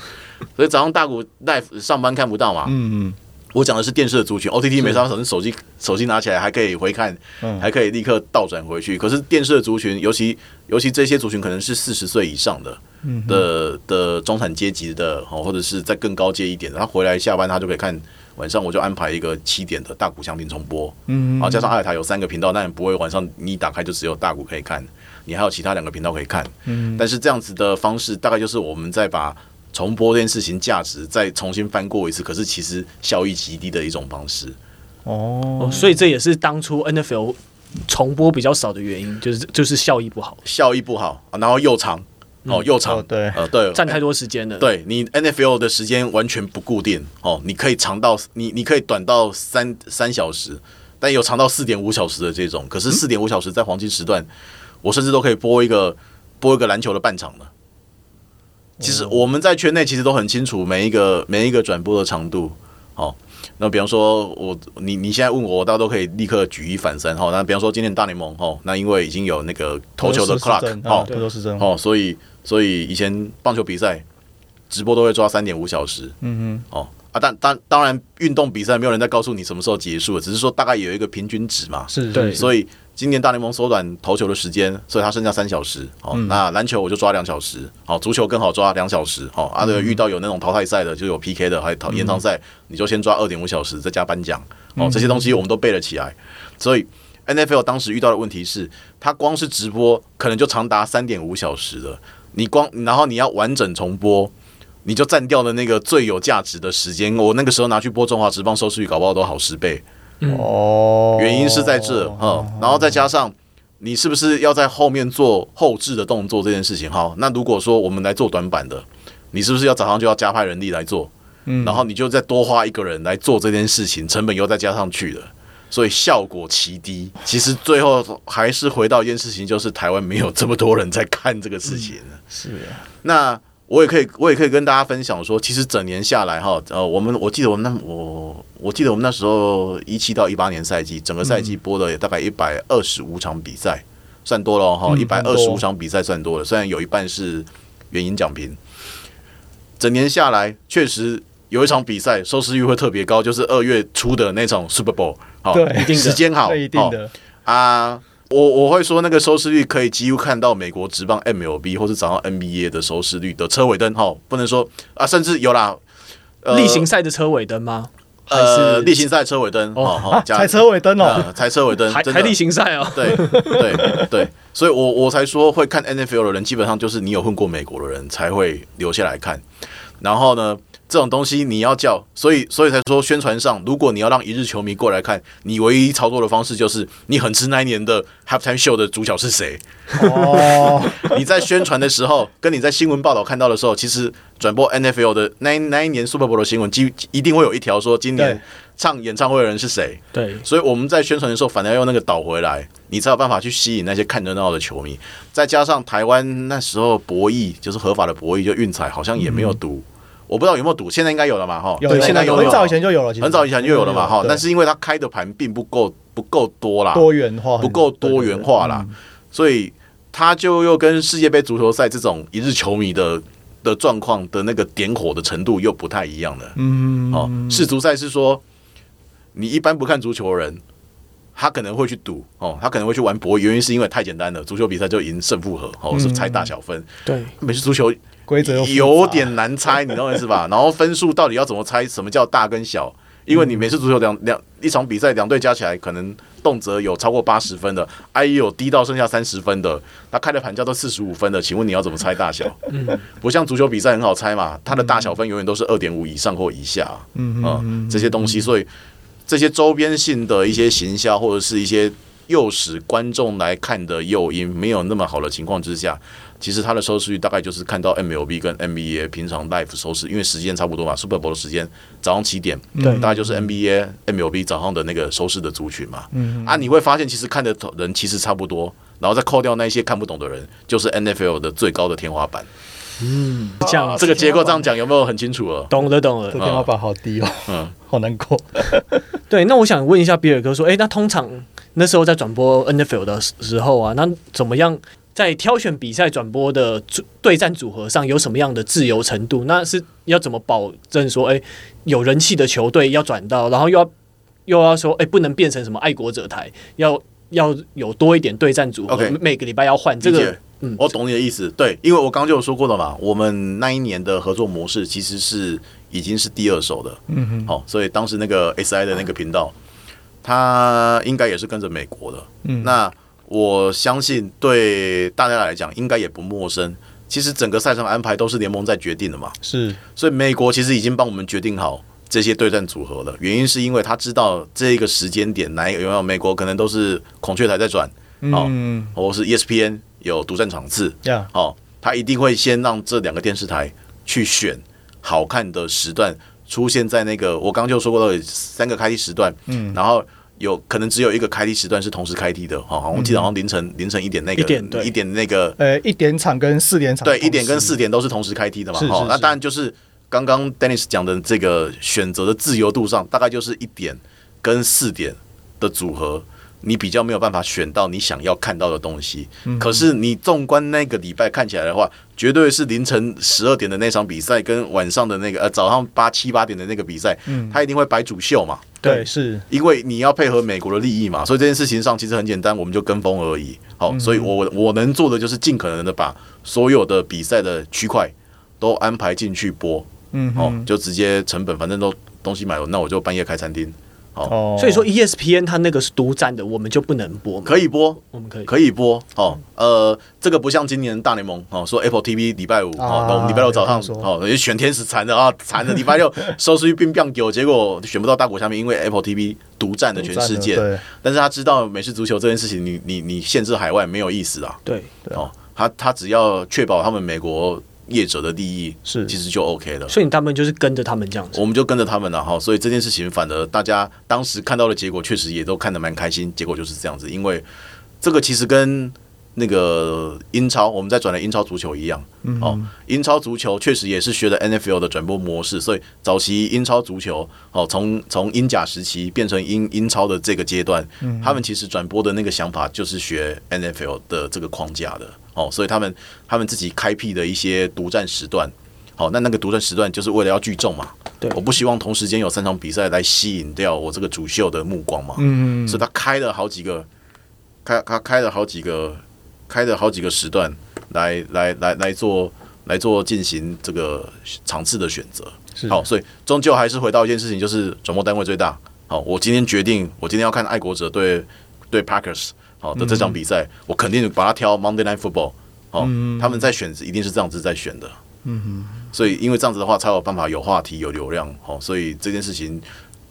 所以早上大鼓 live 上班看不到嘛。嗯嗯。我讲的是电视的族群，OTT 没啥，手手机手机拿起来还可以回看，还可以立刻倒转回去。可是电视的族群，尤其尤其这些族群可能是四十岁以上的的的中产阶级的，或者是在更高阶一点的，他回来下班他就可以看。晚上我就安排一个七点的大鼓相平重播，嗯，然后加上爱台有三个频道，但不会晚上你一打开就只有大鼓可以看，你还有其他两个频道可以看，嗯，但是这样子的方式大概就是我们在把。重播这件事情价值再重新翻过一次，可是其实效益极低的一种方式。哦，所以这也是当初 NFL 重播比较少的原因，就是就是效益不好，效益不好，然后又长，哦又长，对，呃对，占太多时间了。对你 NFL 的时间完全不固定哦，你可以长到你你可以短到三三小时，但有长到四点五小时的这种，可是四点五小时在黄金时段，我甚至都可以播一个播一个篮球的半场的。其实我们在圈内其实都很清楚每一个每一个转播的长度，哦，那比方说我你你现在问我，我大家都可以立刻举一反三，哈，那比方说今天大联盟，哈，那因为已经有那个投球的 clock，哦，对，都是真，哦，所以所以以前棒球比赛直播都会抓三点五小时，嗯哼，哦，啊，但当当然运动比赛没有人在告诉你什么时候结束，只是说大概有一个平均值嘛，是对，所以。今年大联盟缩短投球的时间，所以它剩下三小时。哦，嗯、那篮球我就抓两小时。好，足球更好抓两小时。好，啊，对遇到有那种淘汰赛的，就有 PK 的，还有延长赛，你就先抓二点五小时，再加颁奖。哦，这些东西我们都背了起来。所以 NFL 当时遇到的问题是，它光是直播可能就长达三点五小时了。你光然后你要完整重播，你就占掉了那个最有价值的时间。我那个时候拿去播中华职棒收视率，搞不好都好十倍。哦，原因是在这哈，然后再加上你是不是要在后面做后置的动作这件事情哈？那如果说我们来做短板的，你是不是要早上就要加派人力来做？嗯然后你就再多花一个人来做这件事情，成本又再加上去了，所以效果奇低。其实最后还是回到一件事情，就是台湾没有这么多人在看这个事情。是啊，那我也可以，我也可以跟大家分享说，其实整年下来哈，呃，我们我记得我们那我我记得我们那时候一七到一八年赛季，整个赛季播的也大概一百二十五场比赛，算多了哈，一百二十五场比赛算多了，虽然有一半是原因奖评。整年下来，确实有一场比赛收视率会特别高，就是二月初的那场 Super Bowl，好，一定，时间好，一定的啊。我我会说那个收视率可以几乎看到美国职棒 MLB 或是找到 NBA 的收视率的车尾灯，哈，不能说啊，甚至有啦，呃例行赛的车尾灯吗？呃，例行赛车尾灯，哦，踩 [laughs] 车尾灯哦，踩车尾灯，还还例行赛哦，对对对，所以我我才说会看 NFL 的人，基本上就是你有混过美国的人才会留下来看。然后呢，这种东西你要叫，所以所以才说宣传上，如果你要让一日球迷过来看，你唯一操作的方式就是你很吃那一年的 Halftime Show 的主角是谁。哦，[laughs] [laughs] 你在宣传的时候，跟你在新闻报道看到的时候，其实转播 NFL 的那那一年 Super Bowl 的新闻，基一定会有一条说今年唱演唱会的人是谁。对，所以我们在宣传的时候，反而要用那个倒回来，你才有办法去吸引那些看热闹的球迷。再加上台湾那时候博弈就是合法的博弈，就运彩好像也没有赌。嗯我不知道有没有赌，现在应该有了嘛？哈，有，现在有，很早以前就有了，很早以前就有了嘛？哈，但是因为它开的盘并不够，不够多啦，多元化不够多元化啦，所以他就又跟世界杯足球赛这种一日球迷的的状况的那个点火的程度又不太一样了。嗯，哦，世足赛是说，你一般不看足球的人，他可能会去赌哦，他可能会去玩博弈，原因是因为太简单了，足球比赛就赢胜负和，哦，是猜大小分。对，美式足球。规则有点难猜，你懂我意思吧？[laughs] 然后分数到底要怎么猜？什么叫大跟小？因为你每次足球两两一场比赛，两队加起来可能动辄有超过八十分的，也有低到剩下三十分的。他开的盘价都四十五分的，请问你要怎么猜大小？[laughs] 不像足球比赛很好猜嘛，它的大小分永远都是二点五以上或以下。嗯嗯，这些东西，所以这些周边性的一些行销或者是一些诱使观众来看的诱因没有那么好的情况之下。其实它的收视率大概就是看到 MLB 跟 NBA 平常 live 收视，因为时间差不多嘛，Super Bowl 的时间早上七点，对，大概就是 NBA、MLB 早上的那个收视的族群嘛。嗯，啊，你会发现其实看的人其实差不多，然后再扣掉那些看不懂的人，就是 NFL 的最高的天花板。嗯，这样这个结构这样讲有没有很清楚了？懂了，懂了。这天花板好低哦，嗯，好难过。[laughs] 对，那我想问一下比尔哥说，哎，那通常那时候在转播 NFL 的时候啊，那怎么样？在挑选比赛转播的对战组合上有什么样的自由程度？那是要怎么保证说，哎，有人气的球队要转到，然后又要又要说，哎，不能变成什么爱国者台，要要有多一点对战组合，Okay. 每个礼拜要换这个。嗯，我懂你的意思。对，因为我刚刚就有说过了嘛，我们那一年的合作模式其实是已经是第二手的。嗯哼，好，所以当时那个 SI 的那个频道，他应该也是跟着美国的。嗯，那。我相信对大家来讲应该也不陌生。其实整个赛程安排都是联盟在决定的嘛。是，所以美国其实已经帮我们决定好这些对战组合了。原因是因为他知道这一个时间点哪有没有美国可能都是孔雀台在转，嗯，或是 ESPN 有独占场次，哦，他一定会先让这两个电视台去选好看的时段出现在那个我刚刚就说过的三个开踢时段，嗯，然后。有可能只有一个开踢时段是同时开踢的，哈，我记得好像凌晨凌晨一点那个一点那个，呃，一点场跟四点场，对，一点跟四点都是同时开踢的嘛，哈，那当然就是刚刚 Dennis 讲的这个选择的自由度上，大概就是一点跟四点的组合。你比较没有办法选到你想要看到的东西，可是你纵观那个礼拜看起来的话，绝对是凌晨十二点的那场比赛跟晚上的那个呃早上八七八点的那个比赛，嗯。他一定会摆主秀嘛。对，是。因为你要配合美国的利益嘛，所以这件事情上其实很简单，我们就跟风而已。好，所以我我能做的就是尽可能的把所有的比赛的区块都安排进去播，嗯，哦，就直接成本反正都东西买了，那我就半夜开餐厅。哦，所以说 ESPN 它那个是独占的，我们就不能播。可以播，我们可以可以播。哦，呃，这个不像今年大联盟哦，说 Apple TV 礼拜五哦，我们礼拜六早上哦，也选天使惨的啊，惨的礼拜六 [laughs] 收视率并变高，结果选不到大国下面，因为 Apple TV 独占的全世界。但是他知道美式足球这件事情，你你你限制海外没有意思啊。对，哦，他他只要确保他们美国业者的利益，是其实就 OK 了。所以你大部分就是跟着他们这样子，我们就跟着他们了哈。所以这件事情，反而大家当时看到的结果，确实也都看得蛮开心。结果就是这样子，因为这个其实跟那个英超，我们在转的英超足球一样，嗯哦，英超足球确实也是学的 NFL 的转播模式，所以早期英超足球，哦，从从英甲时期变成英英超的这个阶段，他们其实转播的那个想法就是学 NFL 的这个框架的，哦，所以他们他们自己开辟的一些独占时段，好，那那个独占时段就是为了要聚众嘛，对，我不希望同时间有三场比赛来吸引掉我这个主秀的目光嘛，嗯，所以他开了好几个，开他开了好几个。开了好几个时段来来来来做来做进行这个场次的选择，好，所以终究还是回到一件事情，就是转播单位最大。好，我今天决定，我今天要看爱国者对对 Packers 好的这场比赛，我肯定把它挑 Monday Night Football。好，他们在选择一定是这样子在选的。嗯哼，所以因为这样子的话才有办法有话题有流量。好，所以这件事情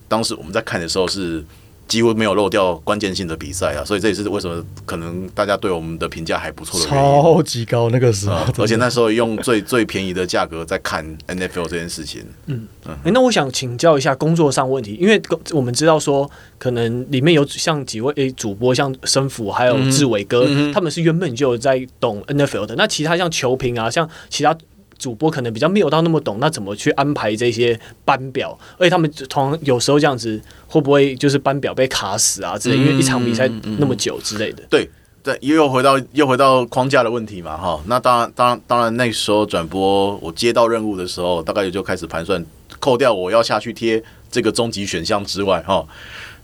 当时我们在看的时候是。几乎没有漏掉关键性的比赛啊，所以这也是为什么可能大家对我们的评价还不错的原因。超级高那个时候，而且那时候用最 [laughs] 最便宜的价格在看 NFL 这件事情。嗯嗯、欸，那我想请教一下工作上问题，因为我们知道说，可能里面有像几位诶、欸、主播，像生福还有志伟哥，嗯、他们是原本就有在懂 NFL 的。那其他像球评啊，像其他。主播可能比较没有到那么懂，那怎么去安排这些班表？而且他们同样有时候这样子，会不会就是班表被卡死啊之类？因为一场比赛那么久之类的。对对，又回到又回到框架的问题嘛，哈。那当然，当然，当然，那时候转播我接到任务的时候，大概也就开始盘算，扣掉我要下去贴这个终极选项之外，哈，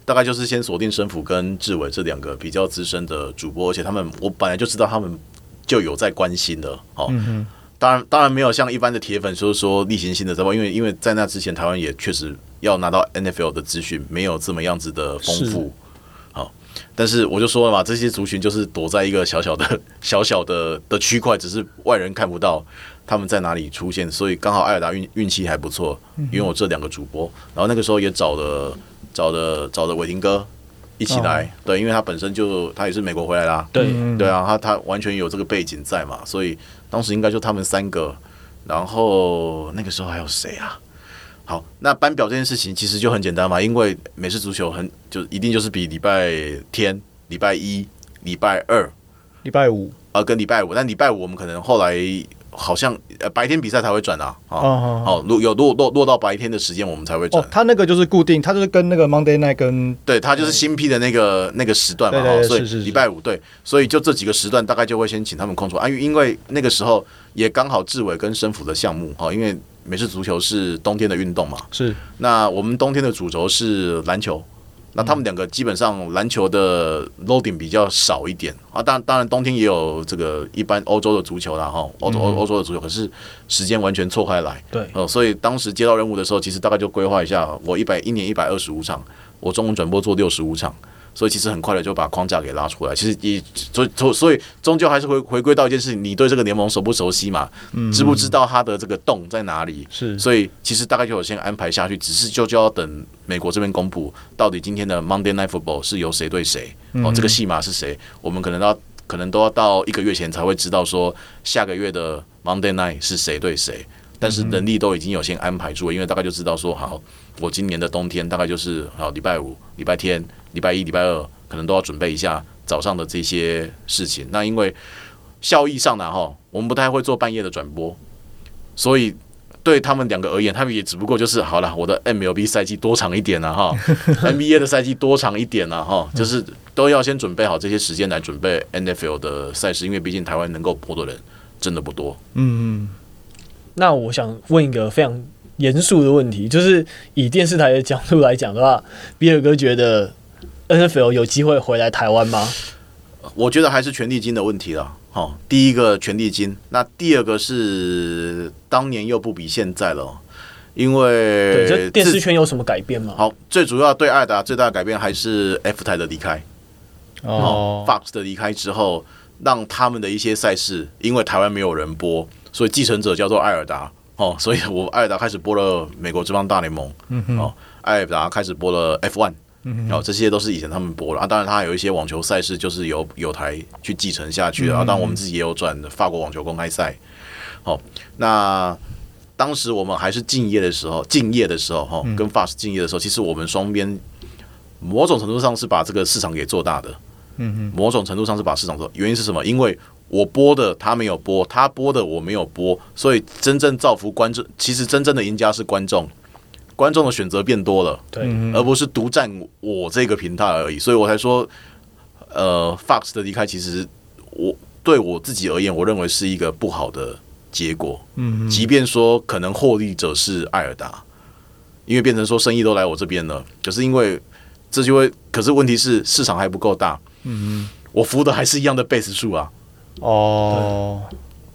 大概就是先锁定生辅跟志伟这两个比较资深的主播，而且他们我本来就知道他们就有在关心的，哦。嗯当然，当然没有像一般的铁粉说说例行性的直播，因为因为在那之前，台湾也确实要拿到 NFL 的资讯没有这么样子的丰富。好，但是我就说了嘛，这些族群就是躲在一个小小的、[laughs] 小小的的区块，只是外人看不到他们在哪里出现，所以刚好艾尔达运运气还不错，拥有这两个主播，然后那个时候也找了找了找了伟霆哥一起来，对，因为他本身就他也是美国回来啦，对对啊，他他完全有这个背景在嘛，所以。当时应该就他们三个，然后那个时候还有谁啊？好，那班表这件事情其实就很简单嘛，因为美式足球很就一定就是比礼拜天、礼拜一、礼拜二、礼拜五啊，跟礼拜五，但礼拜五我们可能后来。好像呃白天比赛才会转啊，哦，好，落有落落落到白天的时间我们才会转。哦，他那个就是固定，他就是跟那个 Monday Night 跟对，他就是新批的那个那个时段嘛，哈，所以礼拜五对，所以就这几个时段大概就会先请他们空出。啊，因为那个时候也刚好志伟跟生辅的项目哈，因为美式足球是冬天的运动嘛，是，那我们冬天的主轴是篮球。那他们两个基本上篮球的 loading 比较少一点。啊，当然当然冬天也有这个一般欧洲的足球啦哈，欧洲欧欧洲的足球，可是时间完全错开来，对，呃，所以当时接到任务的时候，其实大概就规划一下，我一百一年一百二十五场，我中文转播做六十五场。所以其实很快的就把框架给拉出来。其实也所以所以终究还是回回归到一件事情，你对这个联盟熟不熟悉嘛？嗯，知不知道它的这个洞在哪里？是。所以其实大概就有先安排下去，只是就就要等美国这边公布到底今天的 Monday Night Football 是由谁对谁哦，这个戏码是谁？我们可能要可能都要到一个月前才会知道说下个月的 Monday Night 是谁对谁。但是人力都已经有先安排住了，因为大概就知道说好，我今年的冬天大概就是好礼拜五、礼拜天。礼拜一、礼拜二可能都要准备一下早上的这些事情。那因为效益上呢，哈，我们不太会做半夜的转播，所以对他们两个而言，他们也只不过就是好了，我的 MLB 赛季多长一点呢，哈，NBA 的赛季多长一点呢，[laughs] 哈，就是都要先准备好这些时间来准备 NFL 的赛事，因为毕竟台湾能够播的人真的不多。嗯嗯。那我想问一个非常严肃的问题，就是以电视台的角度来讲的话，比尔哥觉得。NFL 有机会回来台湾吗？我觉得还是权利金的问题了。好，第一个权利金，那第二个是当年又不比现在了，因为对，这电视圈有什么改变吗？好，最主要对爱达最大的改变还是 F 台的离开。哦，Fox 的离开之后，让他们的一些赛事，因为台湾没有人播，所以继承者叫做艾尔达。哦，所以我艾尔达开始播了美国职棒大联盟。嗯，哦，艾尔达开始播了 F one。然后这些都是以前他们播了啊，当然他还有一些网球赛事就是由有台去继承下去的啊，当然我们自己也有转法国网球公开赛。好，那当时我们还是敬业的时候，敬业的时候哈，跟 Fast 敬业的时候，其实我们双边某种程度上是把这个市场给做大的。某种程度上是把市场做，原因是什么？因为我播的他没有播，他播的我没有播，所以真正造福观众，其实真正的赢家是观众。观众的选择变多了，对，而不是独占我这个平台而已，所以我才说，呃，Fox 的离开，其实我对我自己而言，我认为是一个不好的结果。嗯，即便说可能获利者是艾尔达，因为变成说生意都来我这边了，可是因为这就会，可是问题是市场还不够大。嗯，我扶的还是一样的 base 数啊。哦。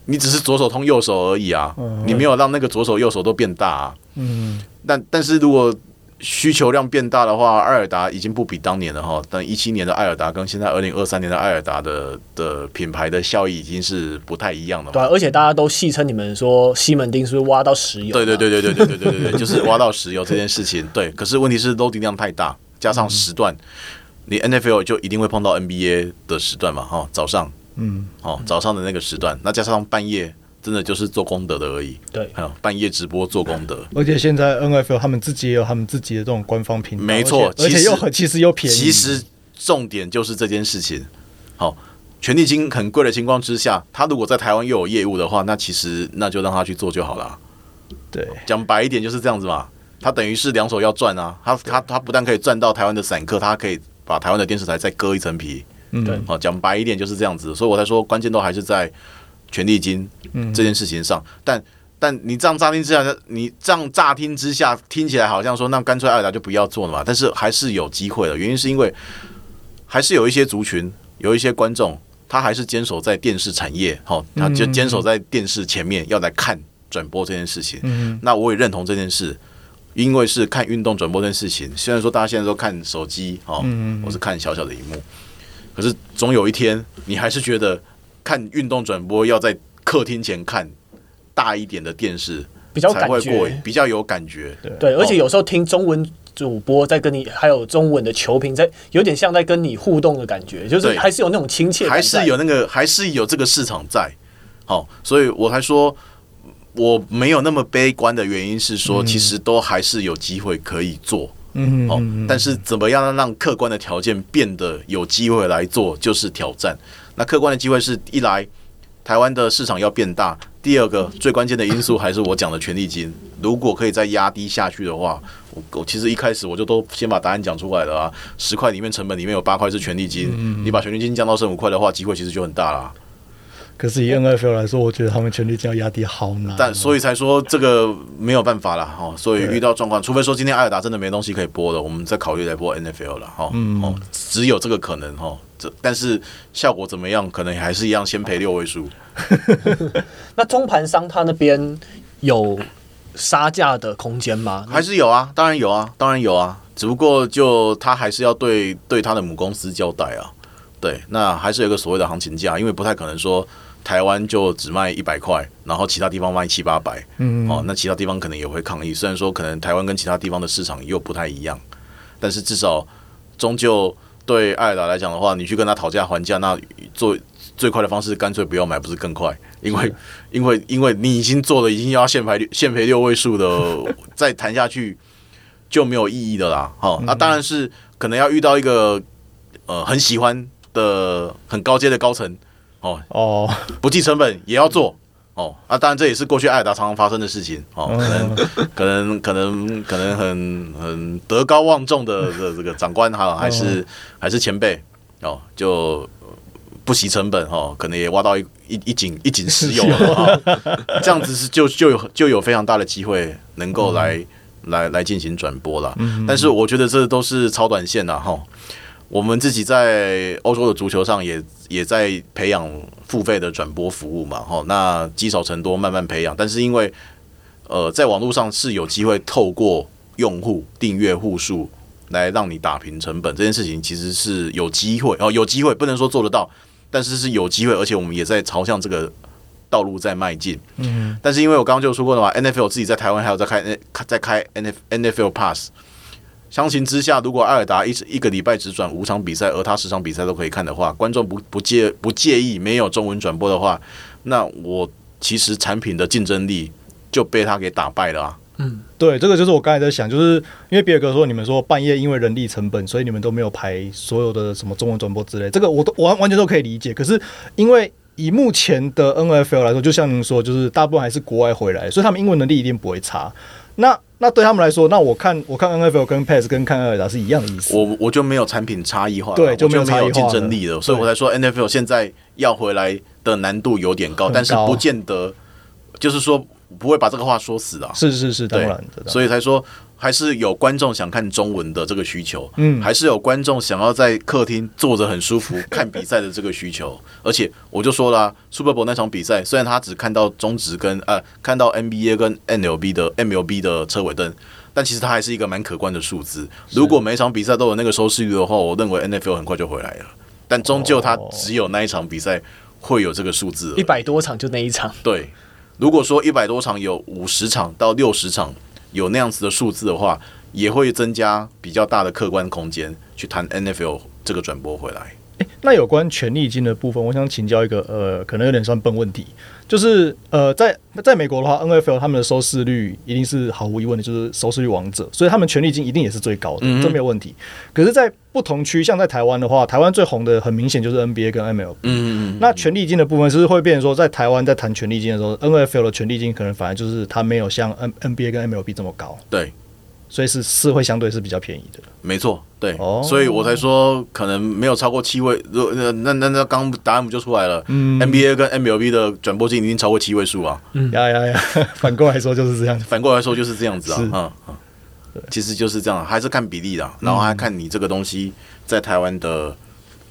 你只是左手通右手而已啊，嗯、你没有让那个左手右手都变大啊。嗯，但但是如果需求量变大的话，爱尔达已经不比当年了哈。但一七年的爱尔达跟现在二零二三年的爱尔达的的品牌的效益已经是不太一样了。对、啊，而且大家都戏称你们说西门町是不是挖到石油？对对对对对对对对对对，就是挖到石油这件事情。对，可是问题是 loading 量太大，加上时段，嗯、你 NFL 就一定会碰到 NBA 的时段嘛哈，早上。嗯，哦，早上的那个时段，那加上半夜，真的就是做功德的而已。对，还有半夜直播做功德。而且现在 NFL 他们自己也有他们自己的这种官方频道，没错，而且又很其实又便宜。其实重点就是这件事情。好，权利金很贵的情况之下，他如果在台湾又有业务的话，那其实那就让他去做就好了。对，讲白一点就是这样子嘛。他等于是两手要赚啊。他他他不但可以赚到台湾的散客，他可以把台湾的电视台再割一层皮。对，好，讲白一点就是这样子，所以我才说关键都还是在权力金这件事情上。嗯、但但你这样乍听之下，你这样乍听之下听起来好像说，那干脆爱尔达就不要做了嘛。但是还是有机会的，原因是因为还是有一些族群，有一些观众，他还是坚守在电视产业，好，他就坚守在电视前面要来看转播这件事情。嗯，那我也认同这件事，因为是看运动转播这件事情。虽然说大家现在都看手机，哦，我是看小小的荧幕。可是总有一天，你还是觉得看运动转播要在客厅前看大一点的电视比较才会过瘾，比较有感觉。对，对，而且有时候听中文主播在跟你，还有中文的球评在，有点像在跟你互动的感觉，就是还是有那种亲切，还是有那个，还是有这个市场在。好，所以我还说我没有那么悲观的原因是说，其实都还是有机会可以做。嗯，好，但是怎么样让客观的条件变得有机会来做，就是挑战。那客观的机会是一来，台湾的市场要变大；第二个最关键的因素还是我讲的权利金。如果可以再压低下去的话，我我其实一开始我就都先把答案讲出来了啊。十块里面成本里面有八块是权利金，你把权利金降到剩五块的话，机会其实就很大了。可是以 NFL 来说，我觉得他们权利金要压低好难。但所以才说这个没有办法了哈。所以遇到状况，除非说今天艾尔达真的没东西可以播了，我们再考虑来播 NFL 了哈。嗯，只有这个可能哈。这但是效果怎么样，可能还是一样，先赔六位数。[laughs] 那中盘商他那边有杀价的空间吗？还是有啊，当然有啊，当然有啊。只不过就他还是要对对他的母公司交代啊。对，那还是有个所谓的行情价，因为不太可能说。台湾就只卖一百块，然后其他地方卖七八百，嗯，哦，那其他地方可能也会抗议。虽然说可能台湾跟其他地方的市场又不太一样，但是至少终究对爱尔达来讲的话，你去跟他讨价还价，那做最快的方式干脆不要买，不是更快？因为因为因为你已经做了，已经要限赔限赔六位数的，再谈下去就没有意义的啦。好，那当然是可能要遇到一个呃很喜欢的很高阶的高层。哦。哦，不计成本也要做。哦。啊！当然这也是过去艾尔达常常发生的事情。哦，可能可能可能可能很很德高望重的的这个长官哈，还是还是前辈哦，就不惜成本哦，可能也挖到一一一井一井石油了，[laughs] 这样子是就就有就有非常大的机会能够来来来进行转播了。但是我觉得这都是超短线的哈。我们自己在欧洲的足球上也也在培养付费的转播服务嘛，哈，那积少成多，慢慢培养。但是因为呃，在网络上是有机会透过用户订阅户数来让你打平成本，这件事情其实是有机会哦，有机会不能说做得到，但是是有机会，而且我们也在朝向这个道路在迈进。嗯，但是因为我刚刚就说过的嘛，NFL 自己在台湾还有在开在开 N F NFL Pass。相形之下，如果艾尔达一一个礼拜只转五场比赛，而他十场比赛都可以看的话，观众不不介不介意没有中文转播的话，那我其实产品的竞争力就被他给打败了啊。嗯，对，这个就是我刚才在想，就是因为比尔哥说你们说半夜因为人力成本，所以你们都没有排所有的什么中文转播之类，这个我都完完全都可以理解。可是因为以目前的 NFL 来说，就像您说，就是大部分还是国外回来，所以他们英文能力一定不会差。那那对他们来说，那我看我看 NFL 跟 Pass 跟看艾尔达是一样的意思。我我就没有产品差异化，对，就没有竞争力了，所以我才说 NFL 现在要回来的难度有点高，高但是不见得就是说。不会把这个话说死啊！是是是，当然，当然，所以才说还是有观众想看中文的这个需求，嗯，还是有观众想要在客厅坐着很舒服看比赛的这个需求。而且我就说了啊，Super Bowl 那场比赛，虽然他只看到中职跟呃看到 NBA 跟 MLB 的 MLB 的车尾灯，但其实它还是一个蛮可观的数字。如果每一场比赛都有那个收视率的话，我认为 NFL 很快就回来了。但终究它只有那一场比赛会有这个数字，一百多场就那一场，对。如果说一百多场有五十场到六十场有那样子的数字的话，也会增加比较大的客观空间去谈 NFL 这个转播回来。欸，那有关权利金的部分，我想请教一个呃，可能有点算笨问题，就是呃，在在美国的话，NFL 他们的收视率一定是毫无疑问的，就是收视率王者，所以他们权利金一定也是最高的，嗯、这没有问题。可是，在不同区，像在台湾的话，台湾最红的很明显就是 NBA 跟 MLB。嗯，那权利金的部分是会变成说，在台湾在谈权利金的时候，NFL 的权利金可能反而就是它没有像 N NBA 跟 MLB 这么高。对。所以是是会相对是比较便宜的，没错，对，oh. 所以我才说可能没有超过七位，那那那那刚答案不就出来了？嗯，NBA 跟 MLB 的转播金已经超过七位数啊，嗯，呀呀呀，[laughs] 反过来说就是这样，反过来说就是这样子啊，嗯嗯，其实就是这样，还是看比例的，然后还看你这个东西在台湾的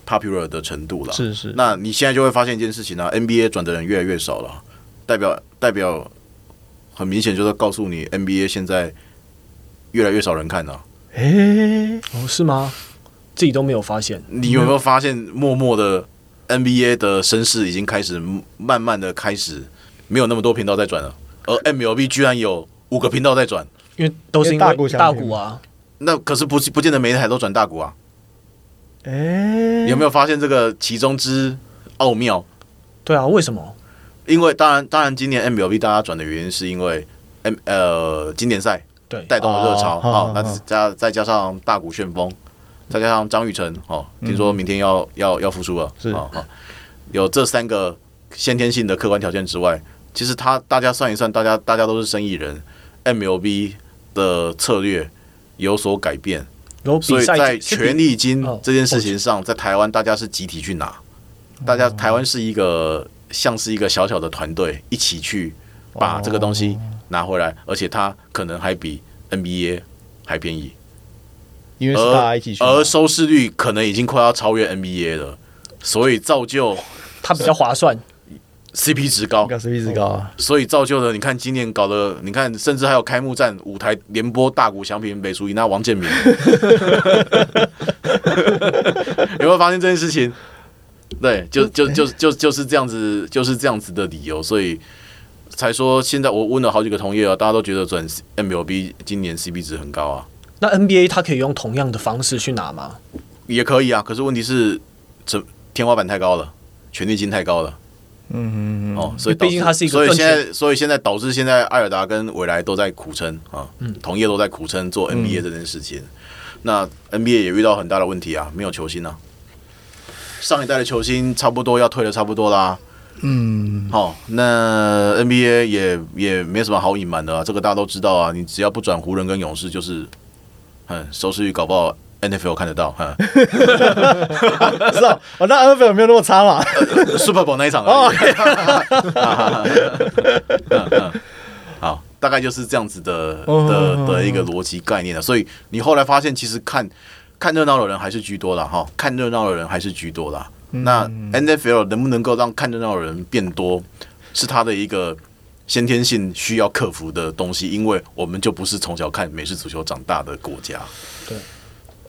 popular 的程度了，是是，那你现在就会发现一件事情啊，NBA 转的人越来越少了，代表代表很明显就是告诉你 NBA 现在。越来越少人看了，哎、欸，哦，是吗？自己都没有发现。你有没有发现，默默的 NBA 的声势已经开始慢慢的开始没有那么多频道在转了，而 MLB 居然有五个频道在转，因为都是因为大股大股啊。那可是不不见得每一台都转大股啊。哎、有没有发现这个其中之奥妙？对啊，为什么？因为当然当然，今年 MLB 大家转的原因是因为 M 呃经典赛。带动了热潮，好，那加再加上大股旋风，再加上张玉成，哦，听说明天要、嗯、要要复出了，是。啊，有这三个先天性的客观条件之外，其实他大家算一算，大家大家都是生意人，MLB 的策略有所改变，所以在权力金这件事情上，在台湾大家是集体去拿，大家台湾是一个像是一个小小的团队，一起去把这个东西。拿回来，而且它可能还比 NBA 还便宜，因为是大家一起去，而收视率可能已经快要超越 NBA 了，所以造就它比较划算，CP 值高，CP 值高啊，所以造就了你看今年搞的，你看甚至还有开幕战舞台联播大谷翔平、北属那王建民，[laughs] 有没有发现这件事情？对，就就就就就是这样子，就是这样子的理由，所以。才说现在我问了好几个同业啊，大家都觉得转 MLB 今年 CP 值很高啊。那 NBA 它可以用同样的方式去拿吗？也可以啊，可是问题是这天花板太高了，权利金太高了。嗯嗯哦，所以毕竟它是一个，所以现在所以现在导致现在艾尔达跟未来都在苦撑啊，嗯，同业都在苦撑做 NBA 这件事情。嗯、那 NBA 也遇到很大的问题啊，没有球星啊，上一代的球星差不多要退的差不多啦。嗯，好、哦，那 NBA 也也没什么好隐瞒的啊，这个大家都知道啊。你只要不转湖人跟勇士，就是，嗯，收视率搞不好 NFL 看得到，哈、嗯，知道？哦，那 NFL 没有那么差嘛、呃、？Super Bowl 那一场哦，[laughs] 好，大概就是这样子的的的一个逻辑概念了。所以你后来发现，其实看看热闹的人还是居多了哈，看热闹的人还是居多了。那 NFL 能不能够让看热闹的人变多，是他的一个先天性需要克服的东西，因为我们就不是从小看美式足球长大的国家。对，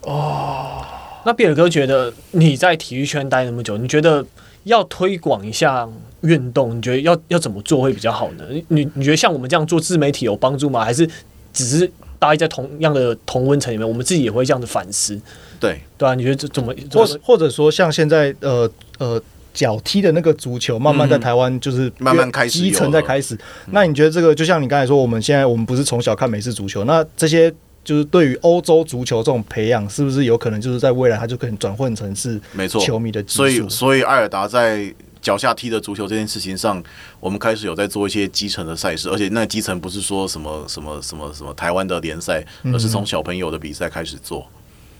哦，那比尔哥觉得你在体育圈待那么久，你觉得要推广一下运动，你觉得要要怎么做会比较好呢？你你觉得像我们这样做自媒体有帮助吗？还是只是大家在同样的同温层里面，我们自己也会这样的反思？对对啊，你觉得这怎么？或或者说，像现在呃呃，脚踢的那个足球，慢慢在台湾就是慢慢开始基层在开始。那你觉得这个就像你刚才说，我们现在我们不是从小看美式足球，那这些就是对于欧洲足球这种培养，是不是有可能就是在未来它就可以转换成是没错球迷的基础？所以所以艾尔达在脚下踢的足球这件事情上，我们开始有在做一些基层的赛事，而且那基层不是说什么什么什么什么台湾的联赛，而是从小朋友的比赛开始做，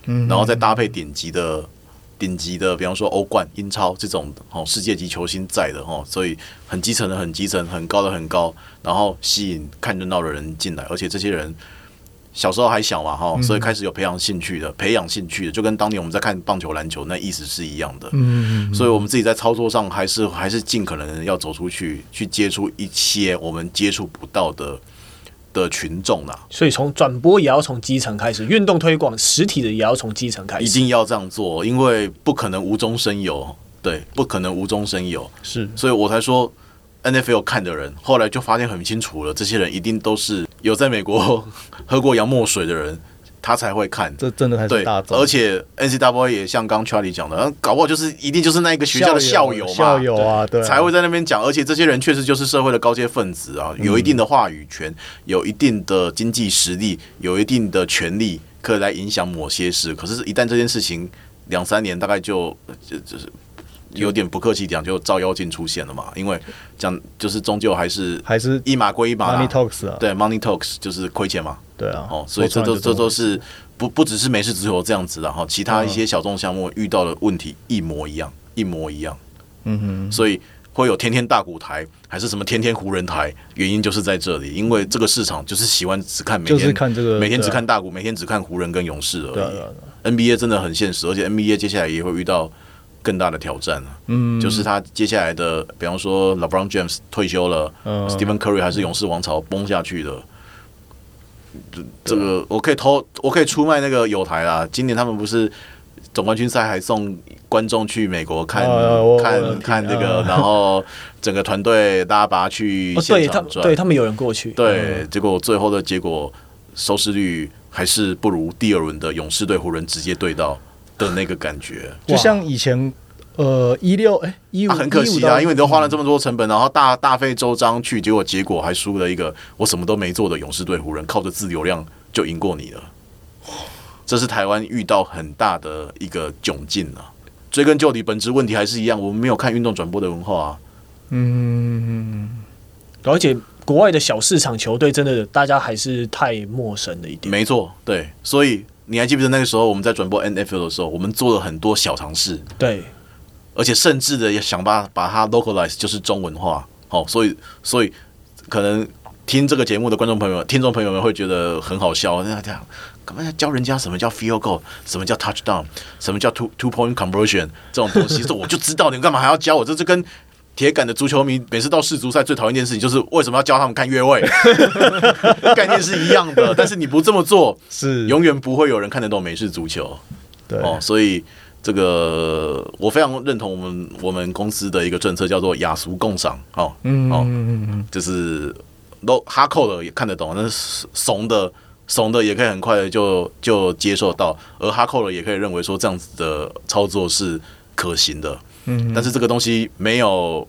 嗯，然后再搭配顶级的。顶级的，比方说欧冠、英超这种哦，世界级球星在的哦，所以很基层的很基层，很高的很高，然后吸引看热闹的人进来，而且这些人小时候还小嘛哈，所以开始有培养兴趣的，培养兴趣的，就跟当年我们在看棒球、篮球那意思是一样的。嗯，所以我们自己在操作上还是还是尽可能要走出去，去接触一些我们接触不到的。的群众啊，所以从转播也要从基层开始，运动推广实体的也要从基层开始，一定要这样做，因为不可能无中生有，对，不可能无中生有，是，所以我才说 NFL 看的人，后来就发现很清楚了，这些人一定都是有在美国 [laughs] 喝过洋墨水的人。他才会看，这真的还是大众。而且 N C W A 也像刚 Charlie 讲的，搞不好就是一定就是那个学校的校友嘛，校友啊，对，才会在那边讲。而且这些人确实就是社会的高阶分子啊，有一定的话语权，有一定的经济实力，有一定的权利，可以来影响某些事。可是，一旦这件事情两三年，大概就就就是有点不客气讲，就照妖镜出现了嘛。因为讲就是终究还是还是一码归一码，Money talks 啊，对，Money talks 就是亏钱嘛。对啊，哦，所以这都这都是不不只是美式足球这样子的哈，其他一些小众项目遇到的问题一模一样，一模一样。嗯哼，所以会有天天大股台，还是什么天天湖人台，原因就是在这里，因为这个市场就是喜欢只看每天看这个，每天只看大股，每天只看湖人跟勇士而已。NBA 真的很现实，而且 NBA 接下来也会遇到更大的挑战。嗯，就是他接下来的，比方说 LeBron James 退休了，Stephen Curry 还是勇士王朝崩下去的。这这个我可以偷，我可以出卖那个友台啦。今年他们不是总冠军赛还送观众去美国看看看这个，然后整个团队大家把他去现场转，对他们有人过去，对，结果最后的结果收视率还是不如第二轮的勇士队湖人直接对到的那个感觉，就像以前。呃，一六哎，一五、啊、很可惜啊，因为你都花了这么多成本，然后大大费周章去，结果结果还输了一个我什么都没做的勇士队湖人，靠着自流量就赢过你了。这是台湾遇到很大的一个窘境啊！追根究底，本质问题还是一样，我们没有看运动转播的文化啊。嗯，而且国外的小市场球队真的大家还是太陌生了一点。没错，对，所以你还记不记得那个时候我们在转播 NFL 的时候，我们做了很多小尝试。对。而且甚至的也想把把它 localize，就是中文化，好，所以所以可能听这个节目的观众朋友们、听众朋友们会觉得很好笑，那这样干嘛要教人家什么叫 field goal，什么叫 touchdown，什么叫 two two point conversion 这种东西，[laughs] 这我就知道，你干嘛还要教我？这是跟铁杆的足球迷每次到世足赛最讨厌一件事情，就是为什么要教他们看越位？[laughs] 概念是一样的，但是你不这么做，是永远不会有人看得懂美式足球。对哦，所以。这个我非常认同我们我们公司的一个政策，叫做雅俗共赏。哦，嗯，哦，就是都哈扣的也看得懂，但是怂的怂的也可以很快的就就接受到，而哈扣了也可以认为说这样子的操作是可行的。嗯，但是这个东西没有。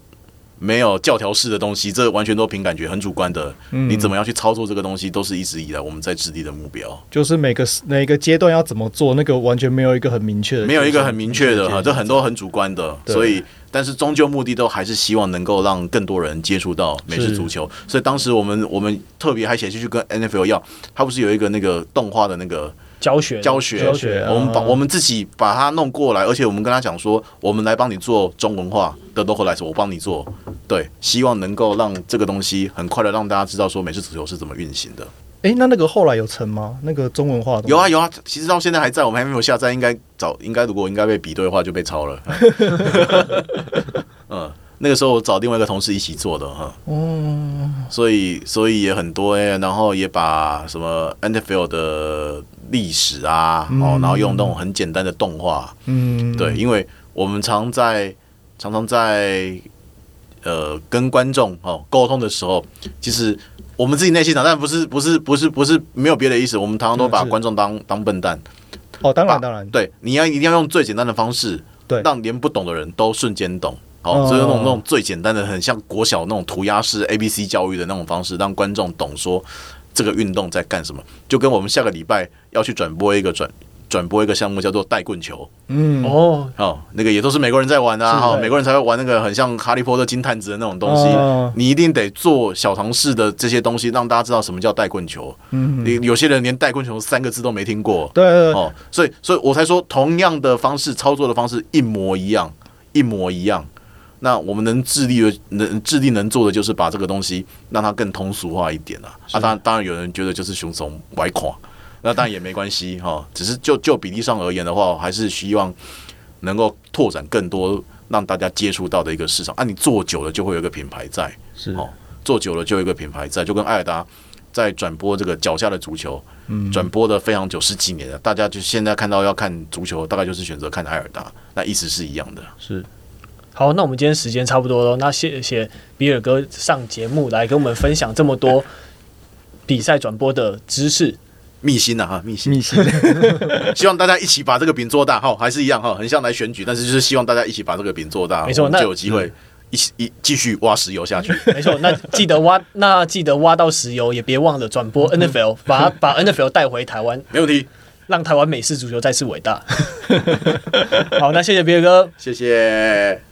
没有教条式的东西，这完全都凭感觉，很主观的。嗯，你怎么样去操作这个东西，都是一直以来我们在制定的目标。就是每个每个阶段要怎么做，那个完全没有一个很明确的，没有一个很明确的哈，这很多很主观的。所以，但是终究目的都还是希望能够让更多人接触到美式足球。所以当时我们我们特别还写信去跟 NFL 要，他不是有一个那个动画的那个。教学教学教学，我们把我们自己把它弄过来，而且我们跟他讲说，我们来帮你做中文化的 localize，我帮你做，对，希望能够让这个东西很快的让大家知道说美式足球是怎么运行的。哎，那那个后来有成吗？那个中文化的有啊有啊，其实到现在还在，我们还没有下载，应该早应该如果应该被比对的话就被抄了。[laughs] [laughs] 嗯。那个时候我找另外一个同事一起做的哈，哦，所以所以也很多哎、欸，然后也把什么 NFL 的历史啊，哦，然后用那种很简单的动画，嗯，对，因为我们常在常常在呃跟观众哦沟通的时候，其实我们自己内心想，但不是不是不是不是没有别的意思，我们常常都把观众当当笨蛋，哦，当然当然，对，你要一定要用最简单的方式，对，让连不懂的人都瞬间懂。好，所以那种那种最简单的，很像国小那种涂鸦式 A B C 教育的那种方式，让观众懂说这个运动在干什么，就跟我们下个礼拜要去转播一个转。转播一个项目叫做带棍球，嗯哦，哦，那个也都是美国人在玩啊，哈，美国人才会玩那个很像哈利波特金探子的那种东西。哦、你一定得做小常识的这些东西，让大家知道什么叫带棍球。嗯，你有些人连带棍球三个字都没听过。对，对，对，哦，所以，所以我才说，同样的方式操作的方式一模一样，一模一样。那我们能致力的，能致力能做的，就是把这个东西让它更通俗化一点啊。啊，当然，当然有人觉得就是熊熊歪垮。那当然也没关系哈，只是就就比例上而言的话，还是希望能够拓展更多让大家接触到的一个市场。啊，你做久了就会有一个品牌在，是哦，做久了就有一个品牌在，就跟艾尔达在转播这个脚下的足球，嗯，转播的非常久十几年了，大家就现在看到要看足球，大概就是选择看艾尔达，那意思是一样的。是，好，那我们今天时间差不多了，那谢谢比尔哥上节目来跟我们分享这么多比赛转播的知识。密辛呐哈，密辛，密辛，[laughs] [laughs] 希望大家一起把这个饼做大哈，还是一样哈，很像来选举，但是就是希望大家一起把这个饼做大，没错，那就有机会一起一继续挖石油下去。[laughs] 没错，那记得挖，那记得挖到石油，也别忘了转播 NFL，把把 NFL 带回台湾，没问题，让台湾美式足球再次伟大。好，那谢谢别哥，谢谢。